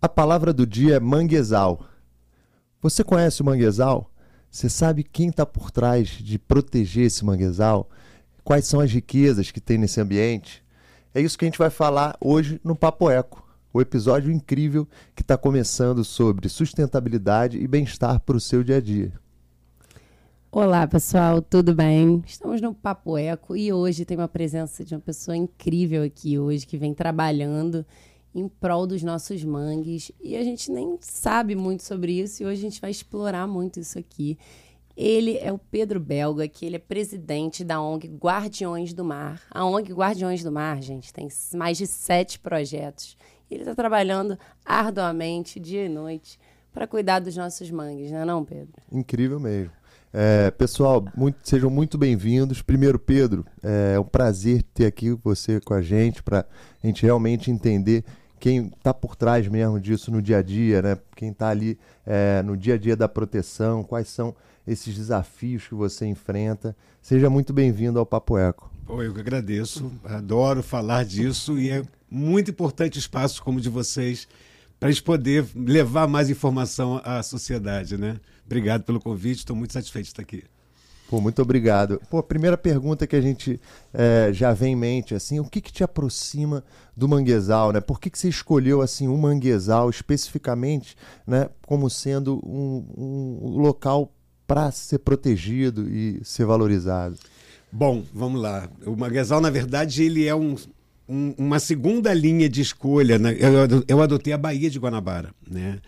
A palavra do dia é manguezal. Você conhece o manguezal? Você sabe quem está por trás de proteger esse manguezal? Quais são as riquezas que tem nesse ambiente? É isso que a gente vai falar hoje no Papo Eco, o episódio incrível que está começando sobre sustentabilidade e bem-estar para o seu dia a dia. Olá, pessoal, tudo bem? Estamos no Papo Eco e hoje tem uma presença de uma pessoa incrível aqui hoje que vem trabalhando em prol dos nossos mangues. E a gente nem sabe muito sobre isso e hoje a gente vai explorar muito isso aqui. Ele é o Pedro Belga, que ele é presidente da ONG Guardiões do Mar. A ONG Guardiões do Mar, gente, tem mais de sete projetos. Ele está trabalhando arduamente, dia e noite, para cuidar dos nossos mangues, não é não, Pedro? Incrível mesmo. É, pessoal, muito, sejam muito bem-vindos. Primeiro, Pedro, é um prazer ter aqui você com a gente para a gente realmente entender quem está por trás mesmo disso no dia a dia, né? Quem está ali é, no dia a dia da proteção, quais são esses desafios que você enfrenta. Seja muito bem-vindo ao Papo Eco. Pô, eu que agradeço, adoro falar disso e é muito importante espaço como o de vocês para a gente poder levar mais informação à sociedade, né? Obrigado pelo convite, estou muito satisfeito de estar aqui. Pô, muito obrigado. Pô, a primeira pergunta que a gente é, já vem em mente, assim, o que, que te aproxima do manguezal, né? Por que, que você escolheu, assim, um manguezal especificamente, né, como sendo um, um local para ser protegido e ser valorizado? Bom, vamos lá. O manguezal, na verdade, ele é um, um, uma segunda linha de escolha. Né? Eu, eu adotei a Baía de Guanabara, né?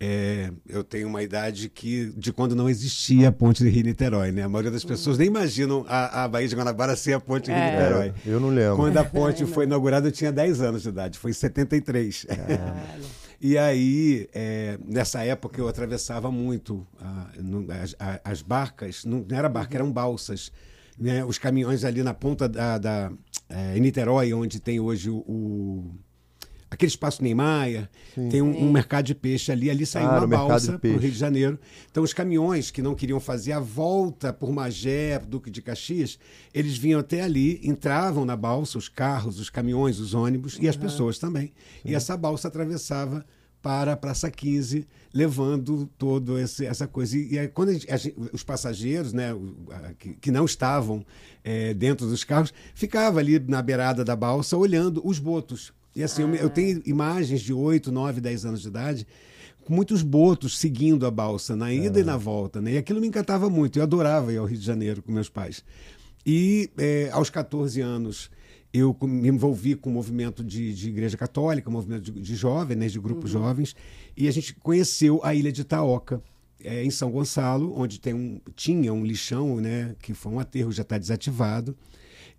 É, eu tenho uma idade que de quando não existia a ponte de Rio-Niterói, né? A maioria das pessoas nem imaginam a, a Baía de Guanabara ser a ponte de é. Rio-Niterói. É, eu não lembro. Quando a ponte foi inaugurada, eu tinha 10 anos de idade, foi em 73. e aí, é, nessa época, eu atravessava muito a, a, as, barcas, não, não era barca, eram balsas. Né? Os caminhões ali na ponta da, da é, Niterói, onde tem hoje o, o aquele espaço Neymar, tem um, um, mercado de peixe ali, ali saiu ah, uma balsa para o Rio de Janeiro. Então os caminhões que não queriam fazer a volta por Magé, Duque de Caxias, eles vinham até ali, entravam na balsa, os carros, os caminhões, os ônibus uhum. e as pessoas também. Sim. E essa balsa atravessava para a Praça 15, levando toda essa coisa. E, e quando a gente, a gente, os passageiros, né, que, que não estavam é, dentro dos carros, ficavam ali na beirada da balsa olhando os botos e assim, ah. eu, eu, tenho imagens de 8, 9, 10 anos de idade com muitos botos seguindo a balsa, na ida ah. e na volta. Né? E aquilo me encantava muito. Eu adorava ir ao Rio de Janeiro com meus pais. E é, aos 14 anos eu me envolvi com o movimento de, de igreja católica, movimento de, de jovens, né, de grupos uhum. jovens, e a gente conheceu a ilha de Itaoca, é, em São Gonçalo, onde tem um, tinha um lixão, né, que foi um aterro, já está desativado.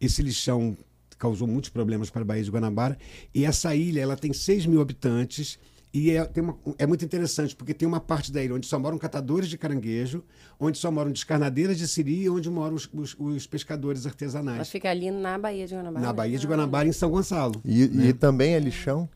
Esse lixão causou muitos problemas para a Baía de Guanabara. E essa ilha ela tem 6 mil habitantes. E é, tem uma, é muito interessante, porque tem uma parte da ilha onde só moram catadores de caranguejo, onde só moram descarnadeiras de siri e onde moram os, os, os pescadores artesanais. Ela fica ali na Baía de Guanabara. Na Baía de Guanabara, em São Gonçalo. E, né? e também é lixão?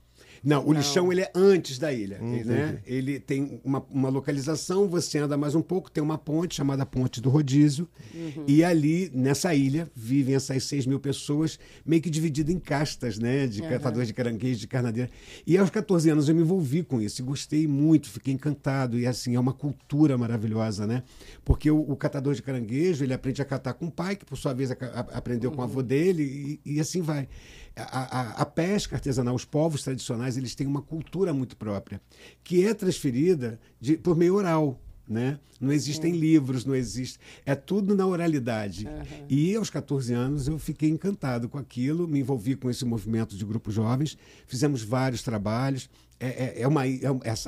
Não, o lixão ele é antes da ilha. Hum, né? Ele tem uma, uma localização, você anda mais um pouco, tem uma ponte chamada Ponte do Rodízio. Uhum. E ali, nessa ilha, vivem essas 6 mil pessoas, meio que divididas em castas, né? De uhum. catadores de caranguejo, de carnadeira. E aos 14 anos eu me envolvi com isso, e gostei muito, fiquei encantado. E assim, é uma cultura maravilhosa, né? Porque o, o catador de caranguejo, ele aprende a catar com o pai, que por sua vez a, a, aprendeu uhum. com o avô dele, e, e assim vai a, a, a, pesca artesanal, os povos tradicionais, eles têm uma cultura muito própria, que é transferida de, por meio oral. Né? Não existem livros, não existe. É tudo na oralidade. Uhum. E aos 14 anos eu fiquei encantado com aquilo, me envolvi com esse movimento de grupos jovens, fizemos vários trabalhos. É, é, é uma, é,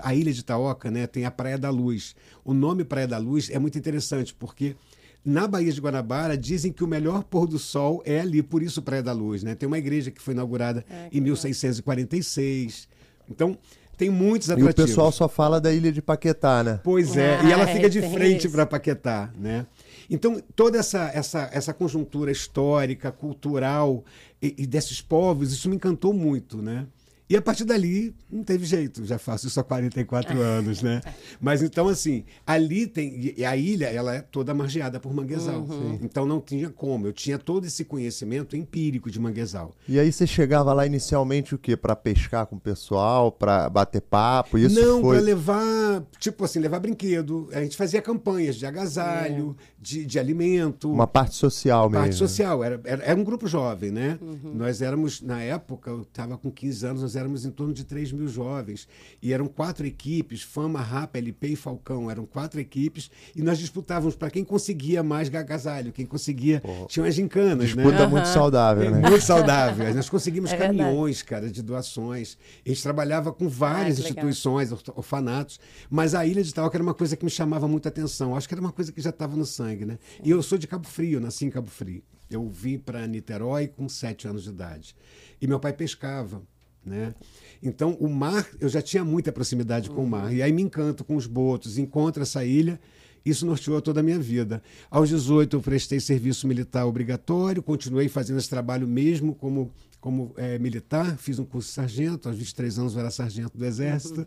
a ilha de Itaoca né, tem a Praia da Luz. O nome Praia da Luz é muito interessante, porque na Baía de Guanabara, dizem que o melhor pôr do sol é ali, por isso Praia da Luz. Né? Tem uma igreja que foi inaugurada é, em 1646. Então, tem muitos atrativos. E o pessoal só fala da ilha de Paquetá, né? Pois é, ah, e ela fica de frente para Paquetá, né? Então, toda essa, essa, essa conjuntura histórica, cultural e, e, desses povos, isso me encantou muito, né? E a partir dali, não teve jeito, já faço isso há 44 anos, né? Mas então, assim, ali tem. E a ilha, ela é toda margeada por manguezal. Uhum. Então não tinha como. Eu tinha todo esse conhecimento empírico de manguezal. E aí você chegava lá inicialmente o quê? Pra pescar com o pessoal, pra bater papo? Isso não, foi. para levar, tipo assim, levar brinquedo. A gente fazia campanhas de agasalho, de, de alimento. Uma parte social mesmo. Parte social, era, era, era um grupo jovem, né? Nós éramos, na época, eu estava com 15 anos, nós éramos em torno de 3 mil jovens. E eram quatro equipes, Fama, Rapa, LP e Falcão. Eram quatro equipes e nós disputávamos para quem conseguia mais agasalho, quem conseguia. Tinha umas gincanas, né? Disputa muito saudável, É né? muito saudável. Nós conseguimos É caminhões, cara, de doações. A gente trabalhava com várias Ah, legal. instituições, orf- orfanatos, mas a Ilha de Itaúca era uma coisa que me chamava muita atenção. Acho que era uma coisa que já estava no sangue, né? E eu sou de Cabo Frio, nasci em Cabo Frio. Eu vim para Niterói com sete anos de idade. E meu pai pescava, né? Então, o mar, eu já tinha muita proximidade com o mar. E aí me encanto com os botos, encontro essa ilha. Isso norteou toda a minha vida. Aos 18, eu prestei serviço militar obrigatório, continuei fazendo esse trabalho mesmo como, como eh, militar, fiz um curso de sargento, aos 23 anos eu era sargento do Exército.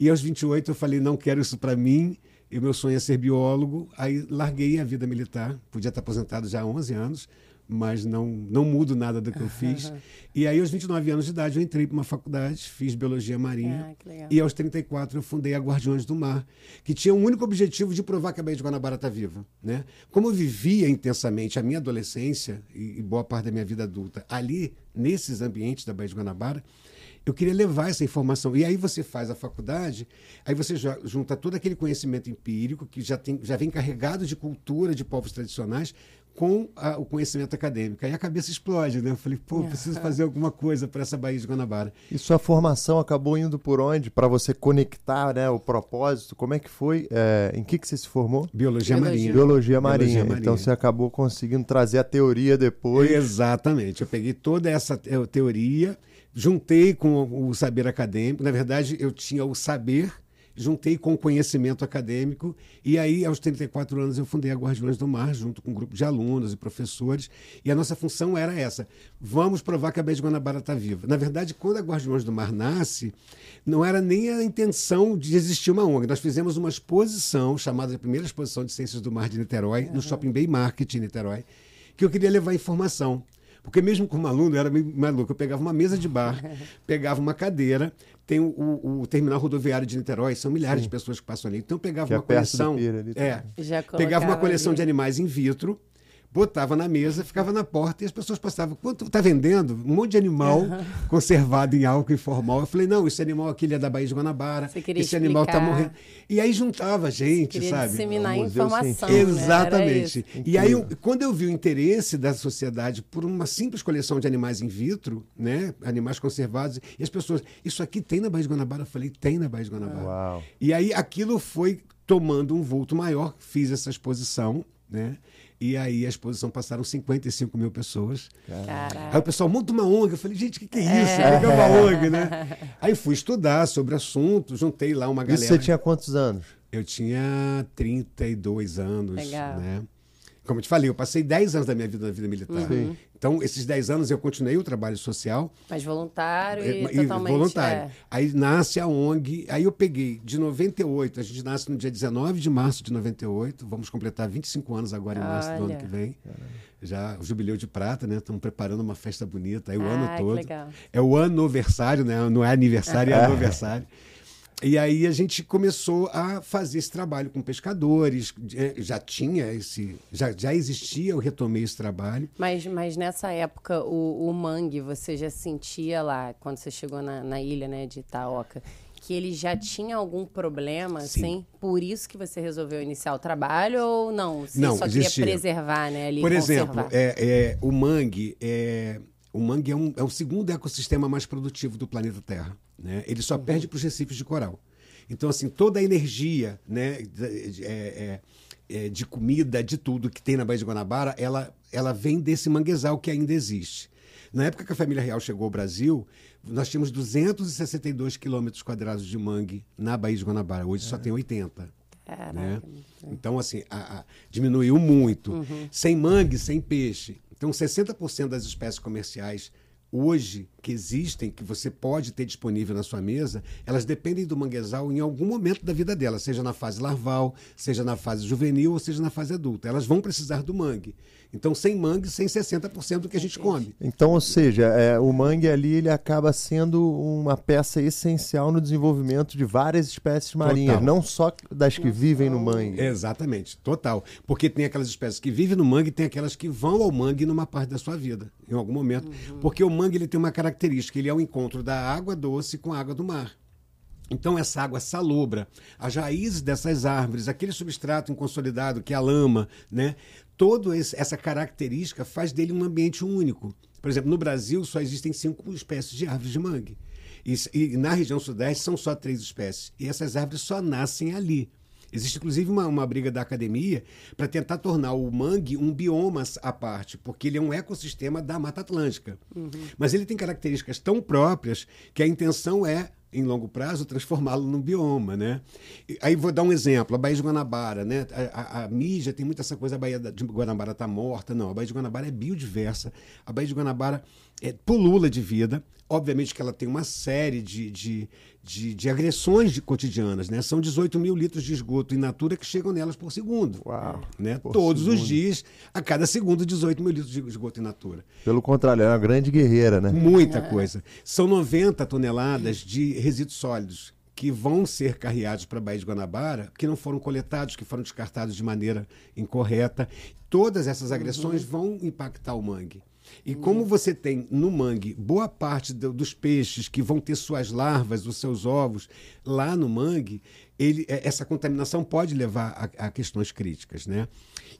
E aos 28 eu falei, não quero isso para mim, e o meu sonho é ser biólogo. Aí larguei a vida militar, podia estar aposentado já há 11 anos, mas não, não mudo nada do que eu fiz. E aí, aos 29 anos de idade, eu entrei para uma faculdade, fiz biologia marinha. Ah. E aos 34 eu fundei a Guardiões do Mar, que tinha o único objetivo de provar que a Baía de Guanabara está viva. Né? Como eu vivia intensamente a minha adolescência e, e boa parte da minha vida adulta ali, nesses ambientes da Baía de Guanabara, eu queria levar essa informação. E aí você faz a faculdade, aí você junta todo aquele conhecimento empírico, que já, tem, já vem carregado de cultura de povos tradicionais, com a- o conhecimento acadêmico. Aí a cabeça explode, né? Eu falei, pô, preciso fazer alguma coisa para essa Baía de Guanabara. E sua formação acabou indo por onde? Pra você conectar né, o propósito? Como é que foi? É, em que, que você se formou? Biologia, Biologia. marinha. Biologia marinha. Biologia marinha. Então você acabou conseguindo trazer a teoria depois. Exatamente. Eu peguei toda essa te- teoria, juntei com o saber acadêmico. Na verdade, eu tinha o saber, juntei com o conhecimento acadêmico. E aí, aos 34 anos, eu fundei a Guardiões do Mar, junto com um grupo de alunos e professores. E a nossa função era essa: vamos provar que a Baía de Guanabara está viva. Na verdade, quando a Guardiões do Mar nasce, não era nem a intenção de existir uma ONG. Nós fizemos uma exposição, chamada de Primeira Exposição de Ciências do Mar de Niterói, no Shopping Bay Market, em Niterói que eu queria levar informação. Porque mesmo como aluno, eu era meio maluco. Eu pegava uma mesa de bar, pegava uma cadeira, tem o, o- o terminal rodoviário de Niterói, são milhares de pessoas que passam ali. Então eu pegava Que uma coleção. Pira é, pegava uma coleção ali. de animais in vitro, botava na mesa, ficava na porta e as pessoas passavam. Quanto tá vendendo? Um monte de animal conservado em álcool informal. Eu falei, não, esse animal aqui ele é da Baía de Guanabara. Você esse animal tá explicar. morrendo. E aí juntava gente, Queria sabe? disseminar um museu informação. né? Exatamente. E aí, eu- quando eu vi o interesse da sociedade por uma simples coleção de animais in vitro, né, animais conservados, e as pessoas, isso aqui tem na Baía de Guanabara? Eu falei, tem na Baía de Guanabara. Uau. E aí aquilo foi tomando um vulto maior, fiz essa exposição, né? E aí a exposição passaram 55 mil pessoas. Aí Caraca. o pessoal, monta uma ONG. Eu falei, gente, o que, que é isso? O que é uma ONG, né? Aí fui estudar sobre o assunto, juntei lá uma galera. Isso você tinha quantos anos? Eu tinha 32 anos, Legal. né? Como eu te falei, eu passei 10 anos da minha vida na vida militar. Sim. Então, esses 10 anos eu continuei o trabalho social Mas voluntário e, eh, totalmente. voluntário. é. Aí nasce a ONG, aí eu peguei de 98, a gente nasce no dia 19 de março de 98, vamos completar 25 anos agora em março do ano Olha. que vem. Já o jubileu de prata, né? Estamos preparando uma festa bonita aí o Ah, ano que todo. legal. É o aniversário, né? Não é aniversário, é aniversário. E aí a gente começou a fazer esse trabalho com pescadores, eh, já tinha esse, já, já existia, eu retomei esse trabalho. Mas, mas nessa época, o, o mangue, você já sentia lá, quando você chegou na, na ilha né, de Itaoca, que ele já tinha algum problema, Sim. assim? Por isso que você resolveu iniciar o trabalho ou não? Você Não, só existia. queria preservar, né? Ali, Por exemplo, é, é, o mangue é o mangue é, um, é o segundo ecossistema mais produtivo do planeta Terra. Né? Ele só perde para os recifes de coral. Então, assim, toda a energia né, é, é, é, de comida, de tudo que tem na Baía de Guanabara, ela, ela vem desse manguezal que ainda existe. Na época que a família real chegou ao Brasil, nós tínhamos 262 quilômetros quadrados de mangue na Baía de Guanabara. Hoje só tem 80 Caraca. né? Então, assim, a- a- diminuiu muito. Sem mangue, sem peixe. Então, 60% das espécies comerciais hoje que existem, que você pode ter disponível na sua mesa, elas dependem do manguezal em algum momento da vida dela, seja na fase larval, seja na fase juvenil ou seja na fase adulta. Elas vão precisar do mangue. Então, sem mangue, sem 60% do que a gente come. Então, ou seja, é, o mangue ali ele acaba sendo uma peça essencial no desenvolvimento de várias espécies marinhas, Total. não só das que vivem no mangue. Exatamente, total. Porque tem aquelas espécies que vivem no mangue e tem aquelas que vão ao mangue numa parte da sua vida, em algum momento. Porque o mangue ele tem uma característica, ele é o encontro da água doce com a água do mar. Então, essa água salobra, as raízes dessas árvores, aquele substrato inconsolidado que é a lama, né? Toda essa característica faz dele um ambiente único. Por exemplo, no Brasil só existem cinco espécies de árvores de mangue. E, e na região sudeste são só três espécies. E essas árvores só nascem ali. Existe inclusive uma, uma briga da academia para tentar tornar o mangue um bioma à parte, porque ele é um ecossistema da Mata Atlântica. Mas ele tem características tão próprias que a intenção é em longo prazo, transformá-lo num bioma, né? E aí vou dar um exemplo, a Baía de Guanabara, né? A, a, a mídia tem muita essa coisa, a Baía de Guanabara está morta. Não, a Baía de Guanabara é biodiversa. A Baía de Guanabara é, pulula de vida. Obviamente que ela tem uma série de, de, de, de agressões de cotidianas, né? São 18 mil litros de esgoto in natura que chegam nelas por segundo. Uau, né? por Todos segundo. os dias, a cada segundo, 18 mil litros de esgoto in natura. Pelo contrário, é uma grande guerreira, né? Muita coisa. São 90 toneladas de resíduos sólidos que vão ser carreados para a Baía de Guanabara, que não foram coletados, que foram descartados de maneira incorreta. Todas essas agressões vão impactar o mangue. E como você tem no mangue boa parte do- dos peixes que vão ter suas larvas, os seus ovos lá no mangue, ele, é, essa contaminação pode levar a, a questões críticas, né?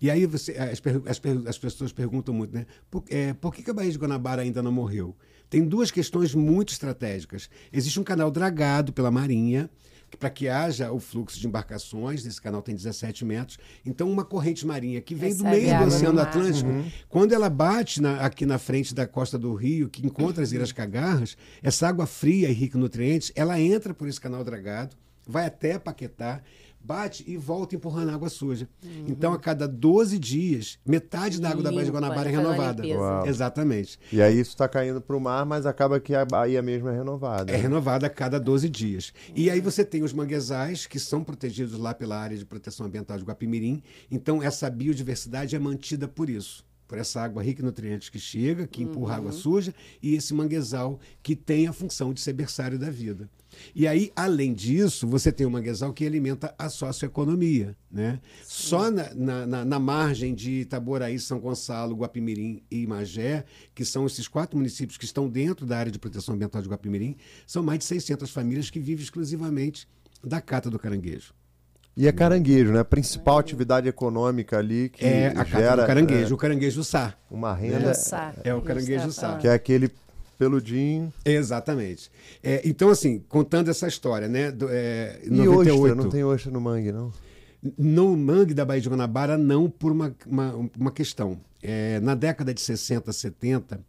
E aí você, as, as as pessoas perguntam muito, né? Por, é, por que, que a Baía de Guanabara ainda não morreu? Tem duas questões muito estratégicas. Existe um canal dragado pela Marinha, para que haja o fluxo de embarcações, esse canal tem 17 metros. Então, uma corrente marinha que vem do Recebe meio do Oceano. Atlântico, quando ela bate na- aqui na frente da costa do Rio, que encontra as Ilhas Cagarras, essa água fria e rica em nutrientes, ela entra por esse canal dragado, vai até Paquetá, bate e volta empurrando água suja. Então, a cada 12 dias, metade da água da Baía de Limpa, Guanabara é renovada. Exatamente. E aí isso está caindo para o mar, mas acaba que a Bahia mesmo é renovada. É renovada a cada 12 dias. E aí você tem os manguezais, que são protegidos lá pela área de proteção ambiental de Guapimirim. Então, essa biodiversidade é mantida por isso. Por essa água rica em nutrientes que chega, que empurra água suja, e esse manguezal que tem a função de ser berçário da vida. E aí, além disso, você tem o manguezal que alimenta a socioeconomia. Né? Só na, na, na- na margem de Itaboraí, São Gonçalo, Guapimirim e Magé, que são esses quatro municípios que estão dentro da área de proteção ambiental de Guapimirim, são mais de 600 famílias que vivem exclusivamente da cata do caranguejo. E é caranguejo, né? A principal atividade econômica ali que é a cata gera do caranguejo, é, o caranguejo sá. uma No renda, sá. É o caranguejo sá. que é aquele peludinho. Exatamente. É, então, assim, contando essa história, né? Do, é, E 98, ostra, não tem ostra no mangue, não? No mangue da Baía de Guanabara, não por uma, uma, uma questão. É, na década de 60, 70,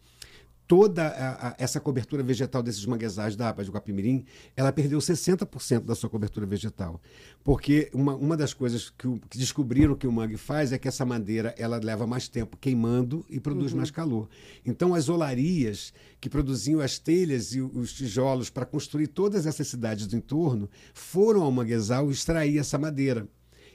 toda a- a- essa cobertura vegetal desses manguezais da APA de Guapimirim, ela perdeu 60% da sua cobertura vegetal. Porque uma, uma das coisas que, o- que descobriram que o mangue faz é que essa madeira ela leva mais tempo queimando e produz mais calor. Então, as olarias que produziam as telhas e os tijolos para construir todas essas cidades do entorno foram ao manguezal extrair essa madeira.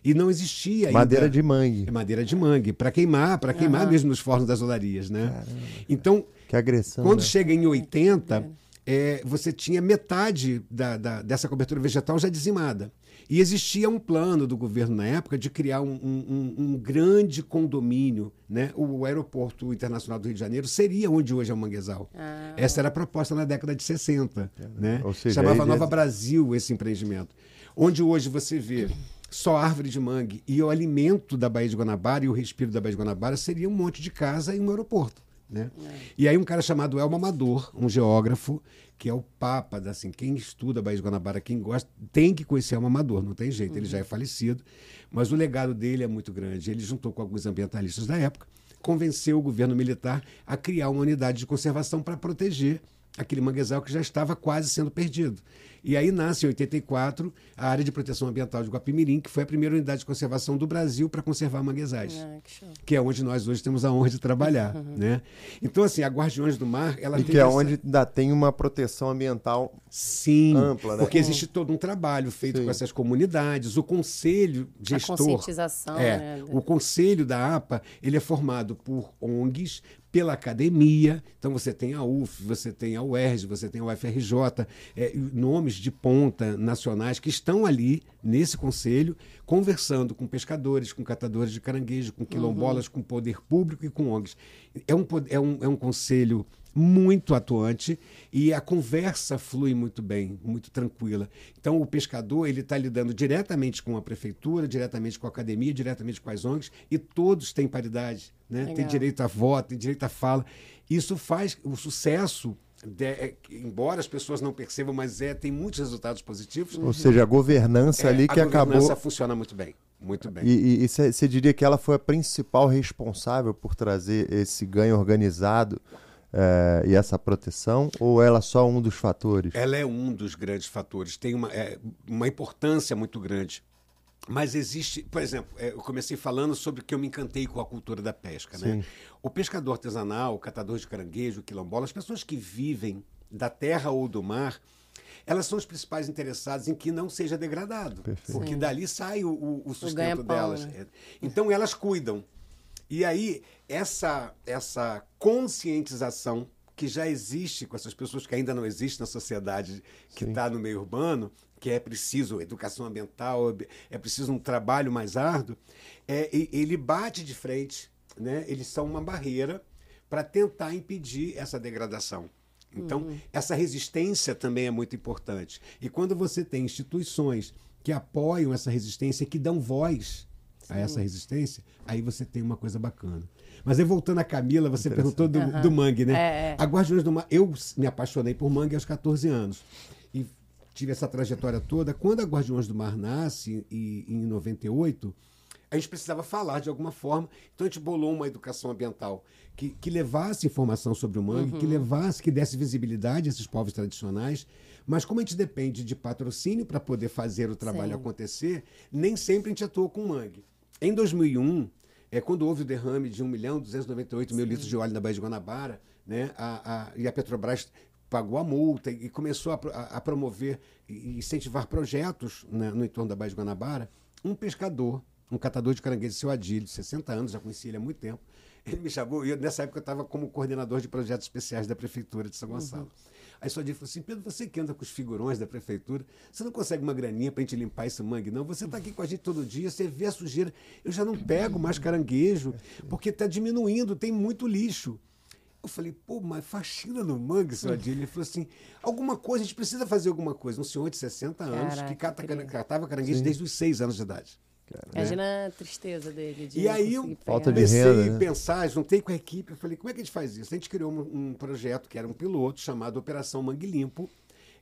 E não existia ainda... Madeira de mangue. É madeira de mangue, para queimar, para queimar mesmo nos fornos das olarias, né? Então, Que agressão. quando né? chega em 80, é, você tinha metade da, da- dessa cobertura vegetal já dizimada. E existia um plano do governo na época de criar um, um- um- um grande condomínio. Né? O aeroporto internacional do Rio de Janeiro seria onde hoje é o Manguezal. Essa era a proposta na década de 60. Né? Ou seja, Chamava aí Nova já- Brasil esse empreendimento. Onde hoje você vê só árvore de mangue e o alimento da Baía de Guanabara e o respiro da Baía de Guanabara seria um monte de casa e um aeroporto. Né? E aí um cara chamado Elmo Amador, um geógrafo, que é o papa, assim, quem estuda a Baía de Guanabara, quem gosta, tem que conhecer Elmo Amador, não tem jeito, ele já é falecido, mas o legado dele é muito grande. Ele juntou com alguns ambientalistas da época, convenceu o governo militar a criar uma unidade de conservação para proteger aquele manguezal que já estava quase sendo perdido. E aí nasce em 84 a área de proteção ambiental de Guapimirim, que foi a primeira unidade de conservação do Brasil para conservar manguezais. Ah, que, que, é onde nós hoje temos a honra de trabalhar. Uhum. Né? Então, assim, a Guardiões do Mar, ela E que é essa... onde ainda tem uma proteção ambiental Sim, ampla, né? Porque existe todo um trabalho feito Sim. com essas comunidades. O conselho gestor. A conscientização, é, né? O conselho da APA ele é formado por ONGs, pela academia. Então você tem a UF, você tem a UERJ, você tem a UFRJ, é, nomes de ponta nacionais que estão ali nesse conselho, conversando com pescadores, com catadores de caranguejo, com quilombolas, uhum. com poder público e com ONGs. É um, é um, é um conselho muito atuante e a conversa flui muito bem, muito tranquila. Então o pescador ele está lidando diretamente com a prefeitura, diretamente com a academia, diretamente com as ONGs e todos têm paridade, né? Tem direito a voto, tem direito à fala. Isso faz o sucesso de, é, embora as pessoas não percebam, mas é tem muitos resultados positivos. Ou seja, a governança é, ali que a acabou. A governança funciona muito bem. Muito bem. E você diria que ela foi a principal responsável por trazer esse ganho organizado é, e essa proteção, ou ela é só um dos fatores? Ela é um dos grandes fatores, tem uma, é, uma importância muito grande. Mas existe, por exemplo, é, eu comecei falando sobre que eu me encantei com a cultura da pesca. Né? O pescador artesanal, o catador de caranguejo, o quilombola, as pessoas que vivem da terra ou do mar, elas são os principais interessados em que não seja degradado. Perfeito. Porque Sim. dali sai o, o, o sustento o delas. Né? Então elas cuidam. E aí, essa, essa conscientização que já existe com essas pessoas que ainda não existem na sociedade que está no meio urbano, que é preciso educação ambiental, é preciso um trabalho mais árduo, é, ele bate de frente, né? eles são uma barreira para tentar impedir essa degradação. Então, uhum. essa resistência também é muito importante. E quando você tem instituições que apoiam essa resistência, que dão voz a essa resistência, aí você tem uma coisa bacana. Mas aí voltando a Camila, você perguntou do, uhum. do mangue, né? É, é. A Guardiões do Mangue, eu me apaixonei por mangue aos 14 anos. E tive essa trajetória toda. Quando a Guardiões do Mar nasce, e, em 98, a gente precisava falar de alguma forma. Então a gente bolou uma educação ambiental que, que levasse informação sobre o mangue, uhum. que levasse, que desse visibilidade a esses povos tradicionais. Mas como a gente depende de patrocínio para poder fazer o trabalho Sim. acontecer, nem sempre a gente atuou com mangue. Em 2001, é, quando houve o derrame de 1 milhão 298 mil litros de óleo na Baía de Guanabara, né, a, a, e a Petrobras pagou a multa e começou a, a promover e incentivar projetos né, no entorno da Baía de Guanabara, um pescador, um catador de caranguejo, seu Adílio, de 60 anos, já conheci ele há muito tempo, ele me chamou, e eu, nessa época eu estava como coordenador de projetos especiais da Prefeitura de São Gonçalo. Uhum. Aí só disse assim: Pedro, você que anda com os figurões da prefeitura, você não consegue uma graninha para a gente limpar esse mangue, não? Você está aqui com a gente todo dia, você vê a sujeira. Eu já não pego mais caranguejo, porque está diminuindo, tem muito lixo. Eu falei, pô, mas faxina no mangue, seu Adilho. Ele falou assim: alguma coisa, a gente precisa fazer alguma coisa. Um senhor de 60 anos Caraca, que cata, catava caranguejo Sim. desde os 6 anos de idade. Cara, Imagina né? a tristeza dele. De e aí eu falta de comecei renda, a né? pensar, juntei com a equipe, eu falei, como é que a gente faz isso? A gente criou um, um projeto que era um piloto chamado Operação Mangue Limpo.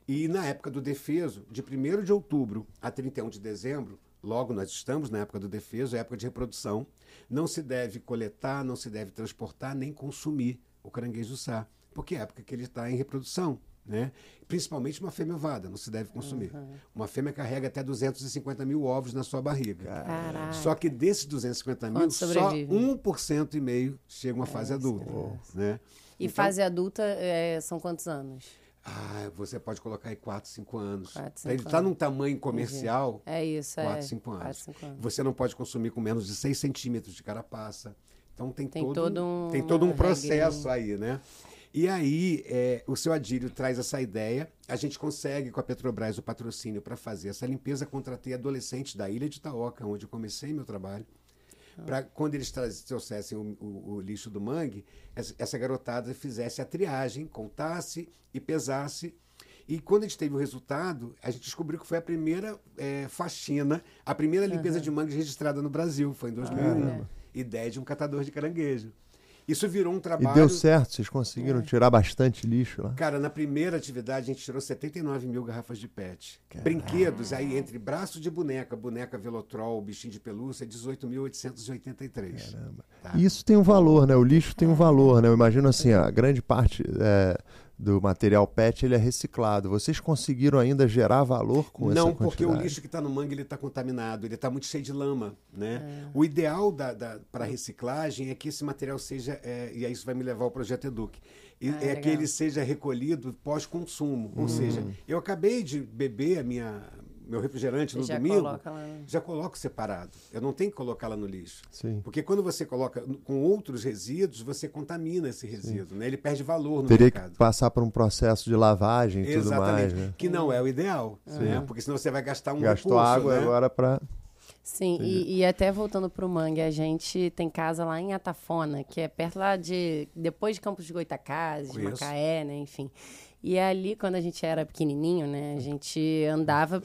E na época do defeso, de 1 de outubro a 31 de dezembro, logo nós estamos na época do defeso, é época de reprodução, não se deve coletar, não se deve transportar nem consumir o caranguejo sá, porque é a época que ele está em reprodução. Né? Principalmente uma fêmea ovada, não se deve consumir. Uhum. Uma fêmea carrega até 250 mil ovos na sua barriga. Caraca. Só que desses 250 mil, só 1% e meio chega a uma é, fase adulta. Né? E então, fase adulta é, são quantos anos? Ah, você pode colocar aí 4, 5 anos. 4, 5 Ele está num tamanho comercial. É isso, 4, é. 5 anos. 4, 5 anos. Você não pode consumir com menos de 6 centímetros de carapaça. Então tem, tem todo, todo um, tem todo um processo aí, né? E aí, é, o seu Adílio traz essa ideia. A gente consegue, com a Petrobras, o patrocínio para fazer essa limpeza. Contratei adolescentes da Ilha de Itaoca, onde eu comecei meu trabalho. Para quando eles trouxessem o, o, o, lixo do mangue, essa, essa garotada fizesse a triagem, contasse e pesasse. E quando a gente teve o resultado, a gente descobriu que foi a primeira é, faxina, a primeira limpeza uhum. de mangue registrada no Brasil. Foi em 2001. Ah, é. Ideia de um catador de caranguejo. Isso virou um trabalho. E deu certo? Vocês conseguiram é. tirar bastante lixo lá? Cara, na primeira atividade a gente tirou 79 mil garrafas de PET. Caramba. Brinquedos, aí entre braço de boneca, boneca Velotrol, bichinho de pelúcia, 18.883. Caramba. Tá? Isso tem um valor, né? O lixo tem um valor, né? Eu imagino assim, a grande parte. É do material PET ele é reciclado. Vocês conseguiram ainda gerar valor com Não, essa quantidade? porque o lixo que está no mangue ele está contaminado, ele está muito cheio de lama, né? É. O ideal da, da para reciclagem é que esse material seja, é, e aí isso vai me levar ao projeto Eduque, ah, é, é que ele seja recolhido pós-consumo, ou hum. seja, eu acabei de beber a minha meu refrigerante no já domingo, coloca lá... já coloco separado. Eu não tenho que colocá-la no lixo. Sim. Porque quando você coloca com outros resíduos, você contamina esse resíduo, né? Ele perde valor no Teria mercado. Teria que passar por um processo de lavagem e tudo mais, né? Que não é o ideal, né? Porque senão você vai gastar um Gastou recurso, água né? agora para Sim, e, e, até voltando para o Mangue, a gente tem casa lá em Atafona, que é perto lá de. depois de Campos de Goitacazes, de Macaé, né? Enfim. E ali, quando a gente era pequenininho, né? A gente andava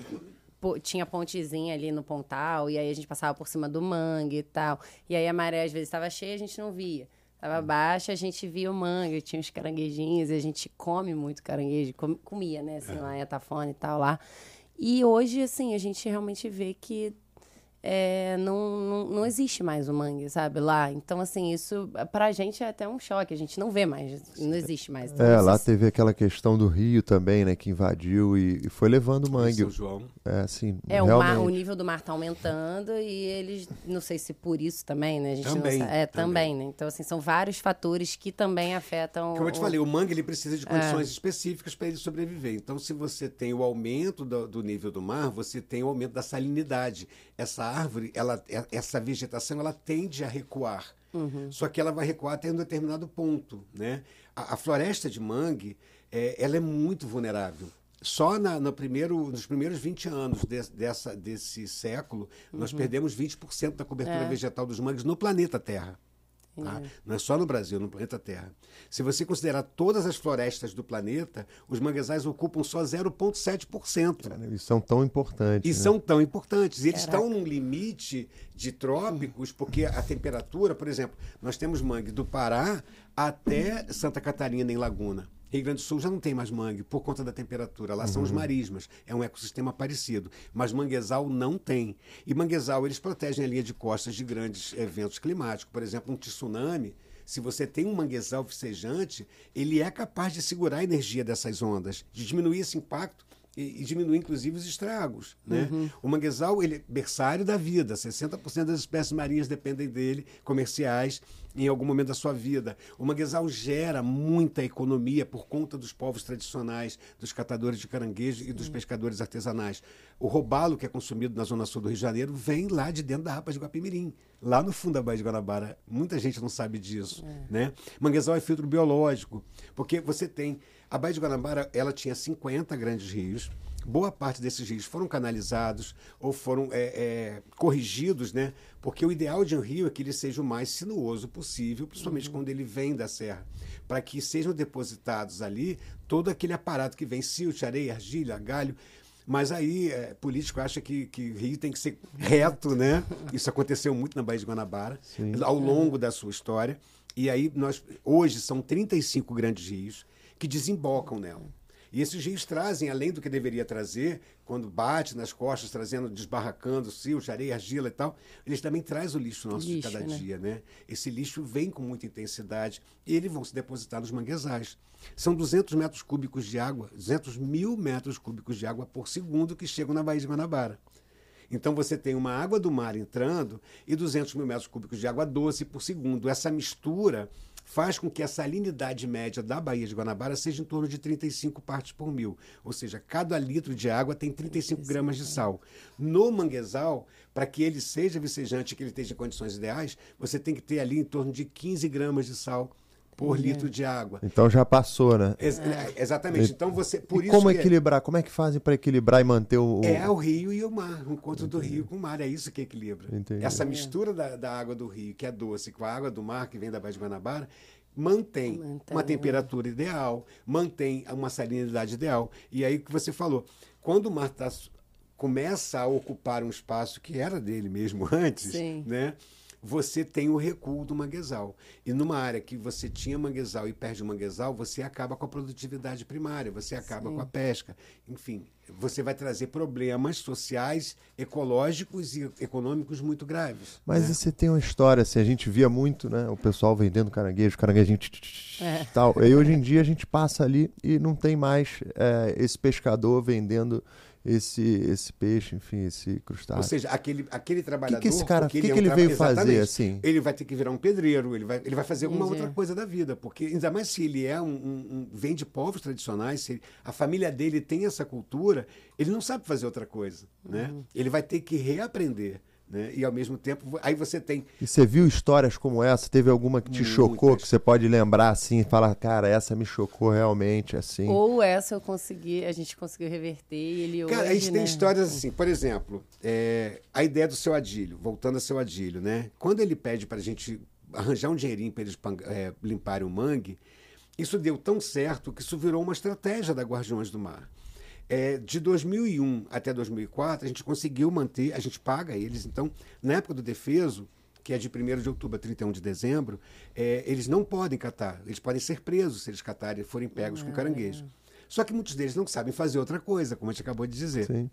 tinha pontezinha ali no pontal, e aí a gente passava por cima do mangue e tal. E aí a maré às vezes estava cheia, a gente não via. Tava hum. baixa, a gente via o mangue, tinha os caranguejinhos, e a gente come muito caranguejo, com, comia, né, assim, é. lá em Atafone e tal, lá. E hoje, assim, a gente realmente vê que é, não, não, não, existe mais o mangue, sabe, lá. Então, assim, isso pra gente é até um choque, a gente não vê mais, não existe mais. Então, é, lá teve aquela questão do rio também, né, que invadiu e, e foi levando o mangue. São João. É, assim, é o, mar, o, nível do mar tá aumentando e eles, não sei se por isso também, né, a gente também, não É, também. também, né, então, assim, são vários fatores que também afetam... Como eu te falei, o mangue, ele precisa de condições é. específicas para ele sobreviver. Então, se você tem o aumento do, do nível do mar, você tem o aumento da salinidade. Essa árvore, ela, é, essa vegetação, ela tende a recuar. Uhum. Só que ela vai recuar até um determinado ponto, né? A, a floresta de mangue, é, ela é muito vulnerável. Só na, no primeiro, nos primeiros 20 anos de, dessa, desse século, uhum. nós perdemos 20% da cobertura é. vegetal dos mangues no planeta Terra. Tá? É. Não é só no Brasil, no planeta Terra. Se você considerar todas as florestas do planeta, os manguezais ocupam só 0,7%. E são tão importantes. E né? são tão importantes. E eles Caraca. estão num limite de trópicos, porque a temperatura, por exemplo, nós temos mangue do Pará até Santa Catarina, em Laguna. Rio Grande do Sul já não tem mais mangue por conta da temperatura. Lá uhum. são os uhum. marismas. É um ecossistema parecido. Mas manguezal não tem. E manguezal, eles protegem a linha de costas de grandes eventos climáticos. Por exemplo, um tsunami. Se você tem um manguezal vicejante, ele é capaz de segurar a energia dessas ondas, de diminuir esse impacto e, e diminuir, inclusive, os estragos. Né? Uhum. O manguezal ele é berçário da vida, 60% das espécies marinhas dependem dele, comerciais, em algum momento da sua vida. O manguezal gera muita economia por conta dos povos tradicionais, dos catadores de caranguejo e dos uhum. pescadores artesanais. O robalo, que é consumido na zona sul do Rio de Janeiro, vem lá de dentro da Rapa de Guapimirim, lá no fundo da Baía de Guanabara. Muita gente não sabe disso. É. Né? Manguezal é filtro biológico, porque você tem a Baía de Guanabara ela tinha 50 grandes rios. Boa parte desses rios foram canalizados ou foram é, é, corrigidos, né? Porque o ideal de um rio é que ele seja o mais sinuoso possível, principalmente uhum. quando ele vem da serra, para que sejam depositados ali todo aquele aparato que vem silt, areia, argila, galho. Mas aí, é, político acha que, que rio tem que ser reto, né? Isso aconteceu muito na Baía de Guanabara, Sim. ao longo da sua história. E aí, nós hoje são 35 grandes rios que desembocam nela. E esses rios trazem, além do que deveria trazer, quando bate nas costas, trazendo, desbarracando silt, areia, argila e tal, eles também trazem o lixo nosso lixo, de cada né? dia, né? Esse lixo vem com muita intensidade e eles vão se depositar nos manguezais. São 200 metros cúbicos de água, 200 mil metros cúbicos de água por segundo que chegam na Baía de Guanabara. Então você tem uma água do mar entrando e 200 mil metros cúbicos de água doce por segundo. Essa mistura faz com que a salinidade média da Baía de Guanabara seja em torno de 35 partes por mil. Ou seja, cada litro de água tem 35 gramas de sal. No manguezal, para que ele seja vicejante, que ele esteja em condições ideais, você tem que ter ali em torno de 15 gramas de sal por litro de água. Então já passou, né? Ex é. Exatamente. Então você por e isso como é equilibrar? Como é que fazem para equilibrar e manter o, o, É o rio e o mar, o encontro Entendi. do rio com o mar, é isso que equilibra. Entendi. Essa mistura da, da, água do rio, que é doce, com a água do mar que vem da Baía de Guanabara, mantém, mantém uma temperatura ideal, mantém uma salinidade ideal. E aí o que você falou, quando o mar tá, começa a ocupar um espaço que era dele mesmo antes, Sim. né? Você tem o recuo do manguezal. E numa área que você tinha manguezal e perde o manguezal, você acaba com a produtividade primária, você acaba Sim. com a pesca. Enfim, você vai trazer problemas sociais, ecológicos e econômicos muito graves. Mas né? você tem uma história, assim, a gente via muito, né? O pessoal vendendo caranguejo, caranguejinho é. tal. E hoje em dia a gente passa ali e não tem mais é, esse pescador vendendo esse, esse peixe, enfim, esse crustáceo. Ou seja, aquele, aquele trabalhador. O que, que esse cara, que, ele, que, é um ele veio fazer assim? Ele vai ter que virar um pedreiro, ele vai, ele vai fazer alguma outra coisa da vida, porque ainda mais se ele é um, um, um vem de povos tradicionais, se a família dele tem essa cultura, ele não sabe fazer outra coisa, né? Uhum. Ele vai ter que reaprender. Né? E ao mesmo tempo, aí você tem. E você viu histórias como essa? Teve alguma que te Muitas. chocou, que você pode lembrar assim e falar, cara, essa me chocou realmente, assim? Ou essa eu consegui, a gente conseguiu reverter e ele Cara, hoje, a gente né? tem histórias assim, por exemplo, é, a ideia do seu Adílio, voltando ao seu Adílio, né? Quando ele pede para a gente arranjar um dinheirinho para eles é, limparem o mangue, isso deu tão certo que isso virou uma estratégia da Guardiões do Mar. É, de 2001 até 2004, a gente conseguiu manter, a gente paga eles. Então, na época do defeso, que é de 1 de outubro a 31 de dezembro, é, eles não podem catar. Eles podem ser presos se eles catarem e forem pegos com caranguejo. Só que muitos deles não sabem fazer outra coisa, como a gente acabou de dizer. Sim.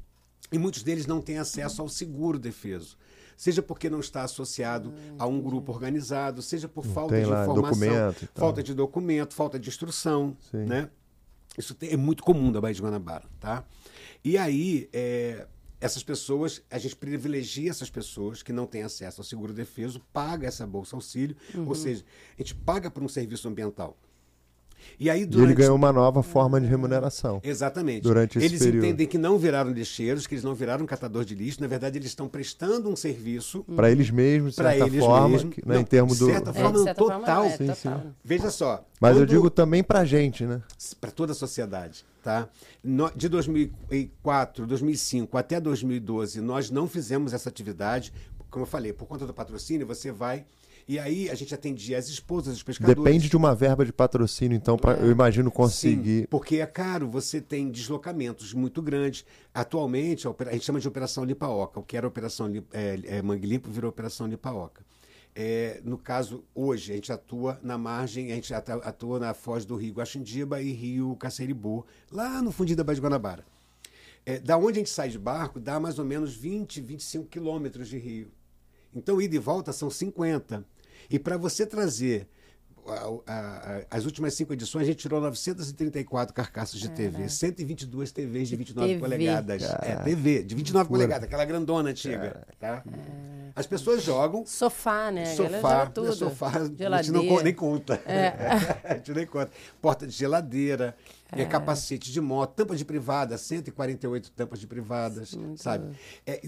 E muitos deles não têm acesso ao seguro defeso. Seja porque não está associado a um grupo organizado, seja por não falta de lá, informação, falta de documento, falta de instrução. Sim. Né? Isso é muito comum da Baía de Guanabara, tá? E aí, é, essas pessoas, a gente privilegia essas pessoas que não têm acesso ao seguro defeso, paga essa bolsa auxílio, uhum. ou seja, a gente paga por um serviço ambiental. E aí durante... E ele ganhou uma nova forma de remuneração. Exatamente. Durante esse eles período. entendem que não viraram lixeiros, que eles não viraram catador de lixo. Na verdade, eles estão prestando um serviço para eles mesmos, de certa eles forma, mesmos. Que, né, não, em termos do. De certa forma, é, de certa total. Forma, é, sim, total. Sim. Veja só. Mas quando... eu digo também para a gente, né? Para toda a sociedade. Tá? De 2004, 2005 até 2012, nós não fizemos essa atividade. Como eu falei, por conta do patrocínio, você vai e aí a gente atendia as esposas dos pescadores. Depende de uma verba de patrocínio, então, pra, é, eu imagino conseguir. Sim, porque é caro, você tem deslocamentos muito grandes. Atualmente, a, a gente chama de Operação Lipaoca. O que era Operação é, é, Mangue Limpo virou Operação Lipaoca. É, no caso, hoje, a gente atua na margem, a gente atua na foz do Rio Guaxindiba e Rio Caceribu, lá no fundinho da Baía de Guanabara. É, da onde a gente sai de barco, dá mais ou menos 20, 25 quilômetros de rio. Então, ida e volta são 50. E para você trazer a, a, as últimas cinco edições, a gente tirou 934 carcaças de TV, 122 TVs de 29 TV. polegadas. É, TV, de 29 Pura. polegadas, aquela grandona antiga. Tá? É. As pessoas jogam. Sofá, né? Sofá, tudo. sofá, Geladeira. a gente não, nem conta. É. a gente nem conta. Porta de geladeira, é. capacete de moto, tampa de privada, 148 tampas de privadas, Sim, sabe? É,